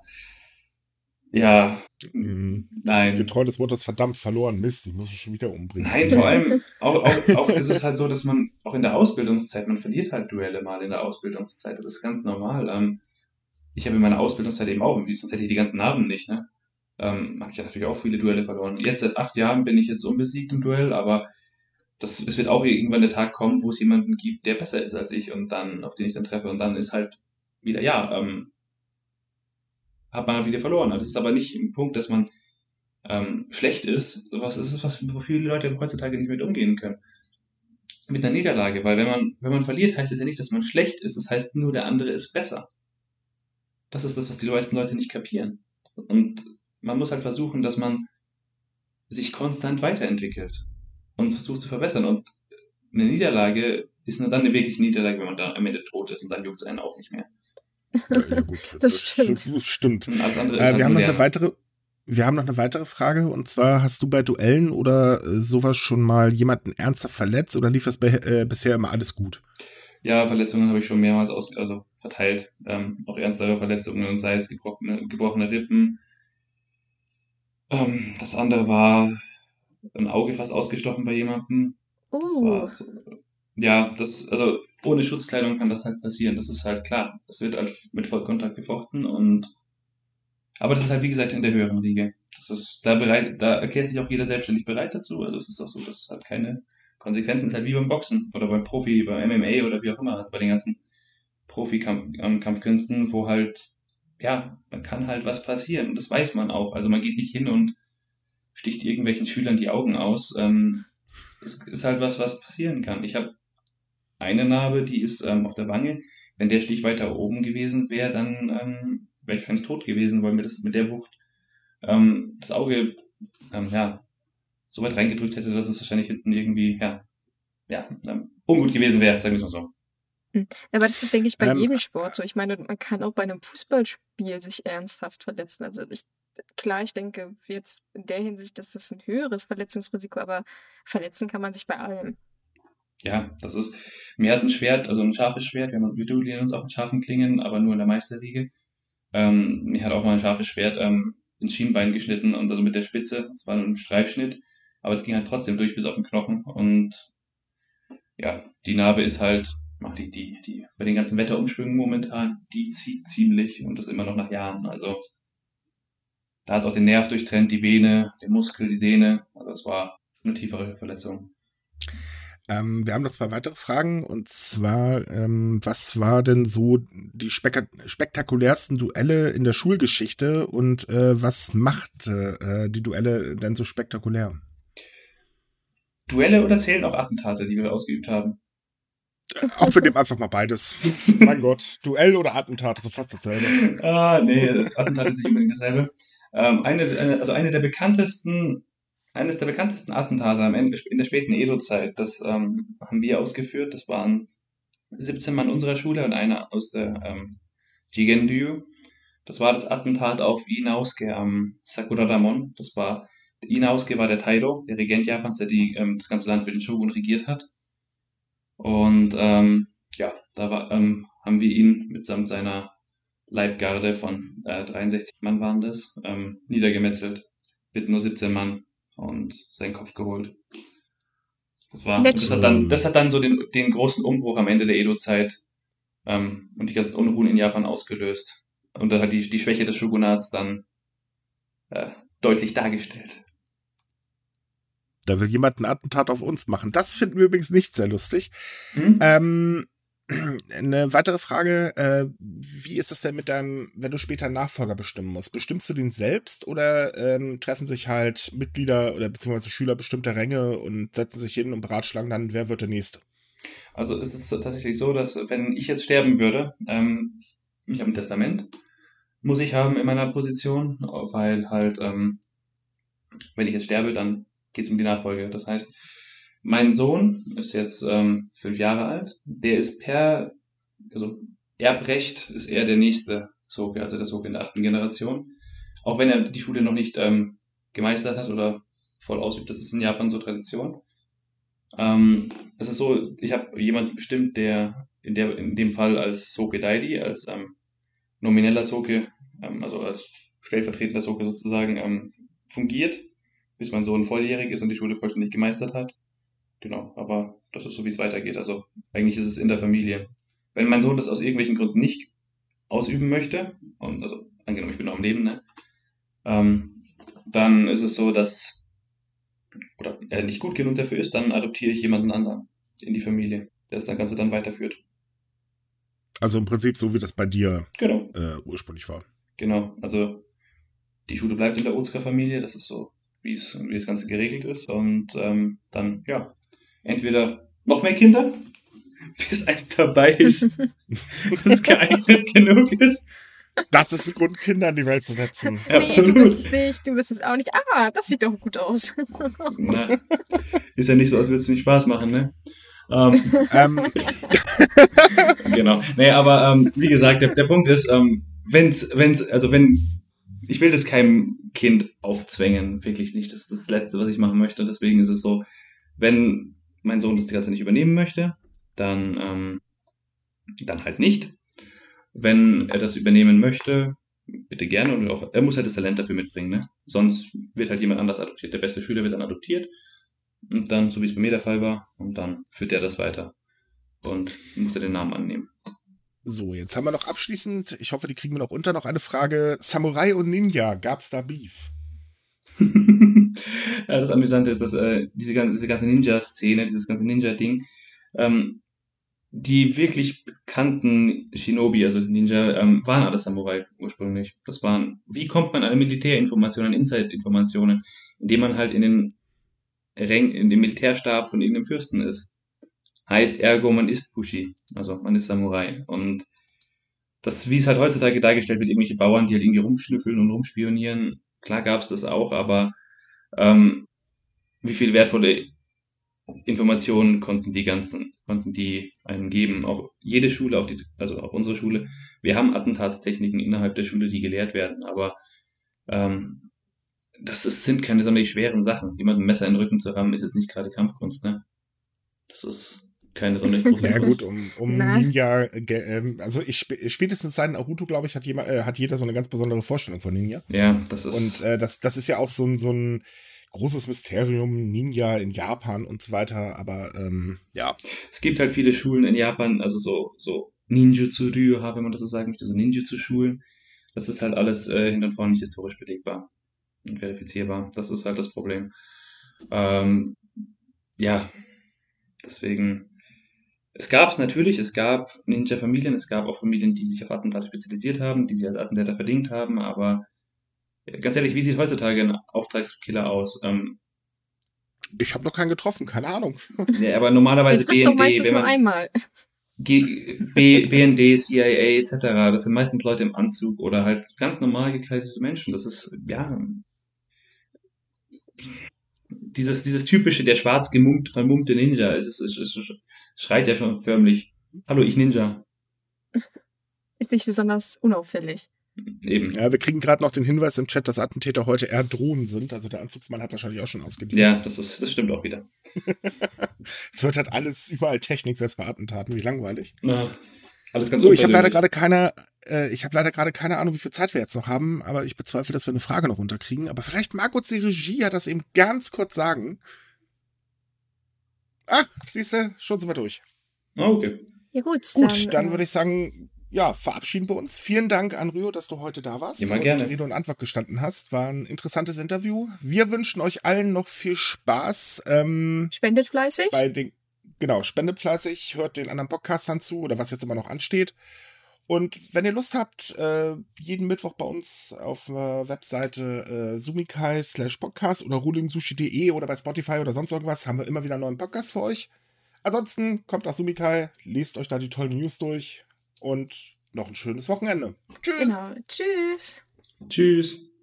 ja, mhm. nein. Getreu des Wortes verdammt verloren, Mist, ich muss mich schon wieder umbringen. Nein, vor allem, auch, auch, auch ist es halt so, dass man, auch in der Ausbildungszeit, man verliert halt Duelle mal in der Ausbildungszeit, das ist ganz normal. Ähm, ich habe in meiner Ausbildungszeit eben auch, sonst hätte ich die ganzen Narben nicht, ne? Ähm, habe ich ja natürlich auch viele Duelle verloren. Jetzt seit acht Jahren bin ich jetzt unbesiegt im Duell, aber das, es wird auch irgendwann der Tag kommen, wo es jemanden gibt, der besser ist als ich und dann, auf den ich dann treffe und dann ist halt wieder, ja, ähm, hat man halt wieder verloren. Das ist aber nicht ein Punkt, dass man ähm, schlecht ist. Was ist es, was wo viele Leute heutzutage nicht mit umgehen können? Mit einer Niederlage, weil wenn man, wenn man verliert, heißt es ja nicht, dass man schlecht ist, das heißt nur, der andere ist besser. Das ist das, was die meisten Leute nicht kapieren. Und man muss halt versuchen, dass man sich konstant weiterentwickelt und versucht zu verbessern. Und eine Niederlage ist nur dann eine wirkliche Niederlage, wenn man dann am Ende tot ist und dann juckt es einen auch nicht mehr. Ja, gut, das, das, stimmt. Das stimmt. Äh, halt wir haben noch eine weitere. Wir haben noch eine weitere Frage und zwar hast du bei Duellen oder äh, sowas schon mal jemanden ernsthaft verletzt oder lief das bei, äh, bisher immer alles gut? Ja, Verletzungen habe ich schon mehrmals aus, also verteilt. Ähm, auch ernstere Verletzungen, sei es gebrochene, gebrochene Rippen. Ähm, das andere war ein Auge fast ausgestochen bei jemandem. Oh. Das war so, ja, das, also ohne Schutzkleidung kann das halt passieren. Das ist halt klar. Das wird halt mit Vollkontakt gefochten und aber das ist halt wie gesagt in der höheren Liga. Das ist da bereit, da erklärt sich auch jeder selbstständig bereit dazu. Also es ist auch so, dass halt keine Konsequenzen ist halt wie beim Boxen oder beim Profi, beim MMA oder wie auch immer, also bei den ganzen Profi-Kampfkünsten, wo halt, ja, man kann halt was passieren und das weiß man auch. Also man geht nicht hin und sticht irgendwelchen Schülern die Augen aus. Ähm, es ist halt was, was passieren kann. Ich habe eine Narbe, die ist ähm, auf der Wange. Wenn der Stich weiter oben gewesen wäre, dann ähm, wäre ich wahrscheinlich tot gewesen, weil mir das mit der Wucht ähm, das Auge ähm, ja, so weit reingedrückt hätte, dass es wahrscheinlich hinten irgendwie, ja, ja, ähm, ungut gewesen wäre, sagen wir es mal so. Hm. Aber das ist, denke ich, bei ähm, jedem Sport so. Ich meine, man kann auch bei einem Fußballspiel sich ernsthaft verletzen. Also ich, klar, ich denke jetzt in der Hinsicht, dass das ein höheres Verletzungsrisiko, aber verletzen kann man sich bei allem. Ja, das ist, mir hat ein Schwert, also ein scharfes Schwert, wir, wir duellieren uns auch mit scharfen Klingen, aber nur in der Meisterliege. Ähm, mir hat auch mal ein scharfes Schwert ähm, ins Schienbein geschnitten und also mit der Spitze. Das war nur ein Streifschnitt, aber es ging halt trotzdem durch bis auf den Knochen und ja, die Narbe ist halt, die, die, die, bei den ganzen Wetterumschwüngen momentan, die zieht ziemlich und das immer noch nach Jahren. Also da hat es auch den Nerv durchtrennt, die Vene, den Muskel, die Sehne. Also es war eine tiefere Verletzung. Ähm, wir haben noch zwei weitere Fragen und zwar, ähm, was war denn so die spek spektakulärsten Duelle in der Schulgeschichte und äh, was machte äh, die Duelle denn so spektakulär? Duelle oder zählen auch Attentate, die wir ausgeübt haben? Auch wir nehmen einfach mal beides. mein Gott, Duell oder Attentat, so fast dasselbe. Ah, nee, Attentat ist nicht unbedingt dasselbe. Ähm, eine, also eine der bekanntesten eines der bekanntesten Attentate am Ende, in der späten Edo-Zeit, das ähm, haben wir ausgeführt. Das waren 17 Mann unserer Schule und einer aus der ähm, Jigendyu. Das war das Attentat auf Inausuke am Sakura-Damon. Das war, Inausuke war der Taido, der Regent Japans, der die, ähm, das ganze Land für den Shogun regiert hat. Und ähm, ja, da war, ähm, haben wir ihn mitsamt seiner Leibgarde von äh, 63 Mann waren das, ähm, niedergemetzelt. Mit nur 17 Mann und seinen Kopf geholt. Das war, das hat dann, das hat dann so den, den großen Umbruch am Ende der Edo-Zeit ähm, und die ganzen Unruhen in Japan ausgelöst. Und da hat die, die Schwäche des Shogunats dann äh, deutlich dargestellt. Da will jemand ein Attentat auf uns machen. Das finden wir übrigens nicht sehr lustig. Mhm. Ähm, eine weitere Frage, äh, wie ist es denn mit deinem, wenn du später einen Nachfolger bestimmen musst? Bestimmst du den selbst oder ähm, treffen sich halt Mitglieder oder beziehungsweise Schüler bestimmter Ränge und setzen sich hin und beratschlagen dann, wer wird der Nächste? Also es ist tatsächlich so, dass wenn ich jetzt sterben würde, ähm, ich habe ein Testament, muss ich haben in meiner Position, weil halt, ähm, wenn ich jetzt sterbe, dann geht es um die Nachfolge. Das heißt, mein Sohn ist jetzt ähm, fünf Jahre alt. Der ist per, also Erbrecht ist er der nächste Soke, also der Soke in der achten Generation. Auch wenn er die Schule noch nicht ähm, gemeistert hat oder voll ausübt, das ist in Japan so Tradition. Ähm, es ist so, ich habe jemanden bestimmt, der in, der in dem Fall als Soke Daidi, als ähm, nomineller Soke, ähm, also als stellvertretender Soke sozusagen, ähm, fungiert, bis mein Sohn volljährig ist und die Schule vollständig gemeistert hat. Genau, aber das ist so, wie es weitergeht. Also eigentlich ist es in der Familie. Wenn mein Sohn das aus irgendwelchen Gründen nicht ausüben möchte, und also angenommen, ich bin noch am Leben, ne, ähm, dann ist es so, dass oder er nicht gut genug dafür ist, dann adoptiere ich jemanden anderen in die Familie, der das Ganze dann weiterführt. Also im Prinzip so, wie das bei dir genau. äh, ursprünglich war. Genau, also die Schule bleibt in der Otzka-Familie, das ist so, wie es wie das Ganze geregelt ist. Und ähm, dann, ja, entweder noch mehr Kinder, bis eins dabei ist, das geeignet genug ist. Das ist ein Grund, Kinder in die Welt zu setzen. Nee, Absolut. du bist es nicht, du bist es auch nicht. Ah, das sieht doch gut aus. Na, ist ja nicht so, als würde es nicht Spaß machen, ne? Ähm, ähm. genau. Nee, aber ähm, wie gesagt, der, der Punkt ist, ähm, wenn's, wenn's, also wenn, ich will das keinem Kind aufzwängen, wirklich nicht. Das ist das Letzte, was ich machen möchte. Deswegen ist es so, wenn mein Sohn das Ganze nicht übernehmen möchte, dann, ähm, dann halt nicht. Wenn er das übernehmen möchte, bitte gerne und auch, er muss halt das Talent dafür mitbringen, ne? Sonst wird halt jemand anders adoptiert. Der beste Schüler wird dann adoptiert und dann, so wie es bei mir der Fall war, und dann führt er das weiter und muss er den Namen annehmen. So, jetzt haben wir noch abschließend, ich hoffe, die kriegen wir noch unter, noch eine Frage. Samurai und Ninja, gab's da Beef? ja, das Amüsante ist, dass äh, diese, ganze, ganze Ninja-Szene, dieses ganze Ninja-Ding, ähm, die wirklich bekannten Shinobi, also Ninja, ähm, waren alle Samurai ursprünglich. Das waren, wie kommt man an Militärinformationen, an Inside-Informationen, indem man halt in den Rängen, in dem Militärstab von irgendeinem Fürsten ist. Heißt ergo, man ist Bushi, also man ist Samurai. Und das, wie es halt heutzutage dargestellt wird, irgendwelche Bauern, die halt irgendwie rumschnüffeln und rumspionieren, klar gab es das auch, aber ähm, wie viel wertvolle Informationen konnten die ganzen, konnten die einem geben. Auch jede Schule, auch die, also auch unsere Schule, wir haben Attentatstechniken innerhalb der Schule, die gelehrt werden, aber ähm, das ist, sind keine sonderlich schweren Sachen. Jemandem ein Messer in den Rücken zu haben, ist jetzt nicht gerade Kampfkunst, ne? Das ist. Keine so eine große. Ja gut, um, um. Ninja, äh, also ich sp- spätestens seit Naruto, glaube ich, hat, jemand, äh, hat jeder so eine ganz besondere Vorstellung von Ninja. Ja, das ist. Und äh, das, das ist ja auch so ein, so ein großes Mysterium, Ninja in Japan und so weiter. Aber ähm, ja, Es gibt halt viele Schulen in Japan, also so, so Ninjutsu-Ryu, wenn man das so sagen möchte, so Ninjutsu-Schulen. Das ist halt alles äh, hinten und vorne nicht historisch belegbar und verifizierbar. Das ist halt das Problem. Ähm, ja, deswegen. Es gab es natürlich, es gab Ninja-Familien, es gab auch Familien, die sich auf Attentate spezialisiert haben, die sich als Attentäter verdient haben, aber äh, ganz ehrlich, wie sieht heutzutage ein Auftragskiller aus? Ähm, ich habe noch keinen getroffen, keine Ahnung. ja, aber Du normalerweise triffst doch BND, meistens wenn nur man, einmal. G B BND, CIA etc. Das sind meistens Leute im Anzug oder halt ganz normal gekleidete Menschen. Das ist, ja, dieses, dieses typische, der schwarz gemummt, vermummte Ninja, es, ist, es, ist, es schreit ja schon förmlich, hallo, ich Ninja. Ist nicht besonders unauffällig. Eben. Ja, wir kriegen gerade noch den Hinweis im Chat, dass Attentäter heute eher Drohnen sind. Also der Anzugsmann hat wahrscheinlich auch schon ausgedient. Ja, das ist, das stimmt auch wieder. Es wird halt alles überall Technik, selbst bei Attentaten. Wie langweilig. Na, alles ganz So, ich habe leider gerade keine, äh, ich habe leider gerade keine Ahnung, wie viel Zeit wir jetzt noch haben, aber ich bezweifle, dass wir eine Frage noch runterkriegen. Aber vielleicht mag uns die Regie ja das eben ganz kurz sagen. Ah, siehst du, schon sind wir durch. Ah, okay. Ja gut, Gut, dann, äh, würde ich sagen, ja, verabschieden wir uns. Vielen Dank an Rio, dass du heute da warst Immer und gerne. Rede und Antwort gestanden hast. War ein interessantes Interview. Wir wünschen euch allen noch viel Spaß. Ähm, Spendet fleißig. bei den, genau, spendet fleißig, hört den anderen Podcastern zu oder was jetzt immer noch ansteht. Und wenn ihr Lust habt, äh, jeden Mittwoch bei uns auf der Webseite äh, sumikai slash podcast oder rulingsushi.de oder bei Spotify oder sonst irgendwas haben wir immer wieder einen neuen Podcast für euch. Ansonsten kommt auf Sumikai, lest euch da die tollen News durch und noch ein schönes Wochenende. Tschüss! Genau. Tschüss. Tschüss.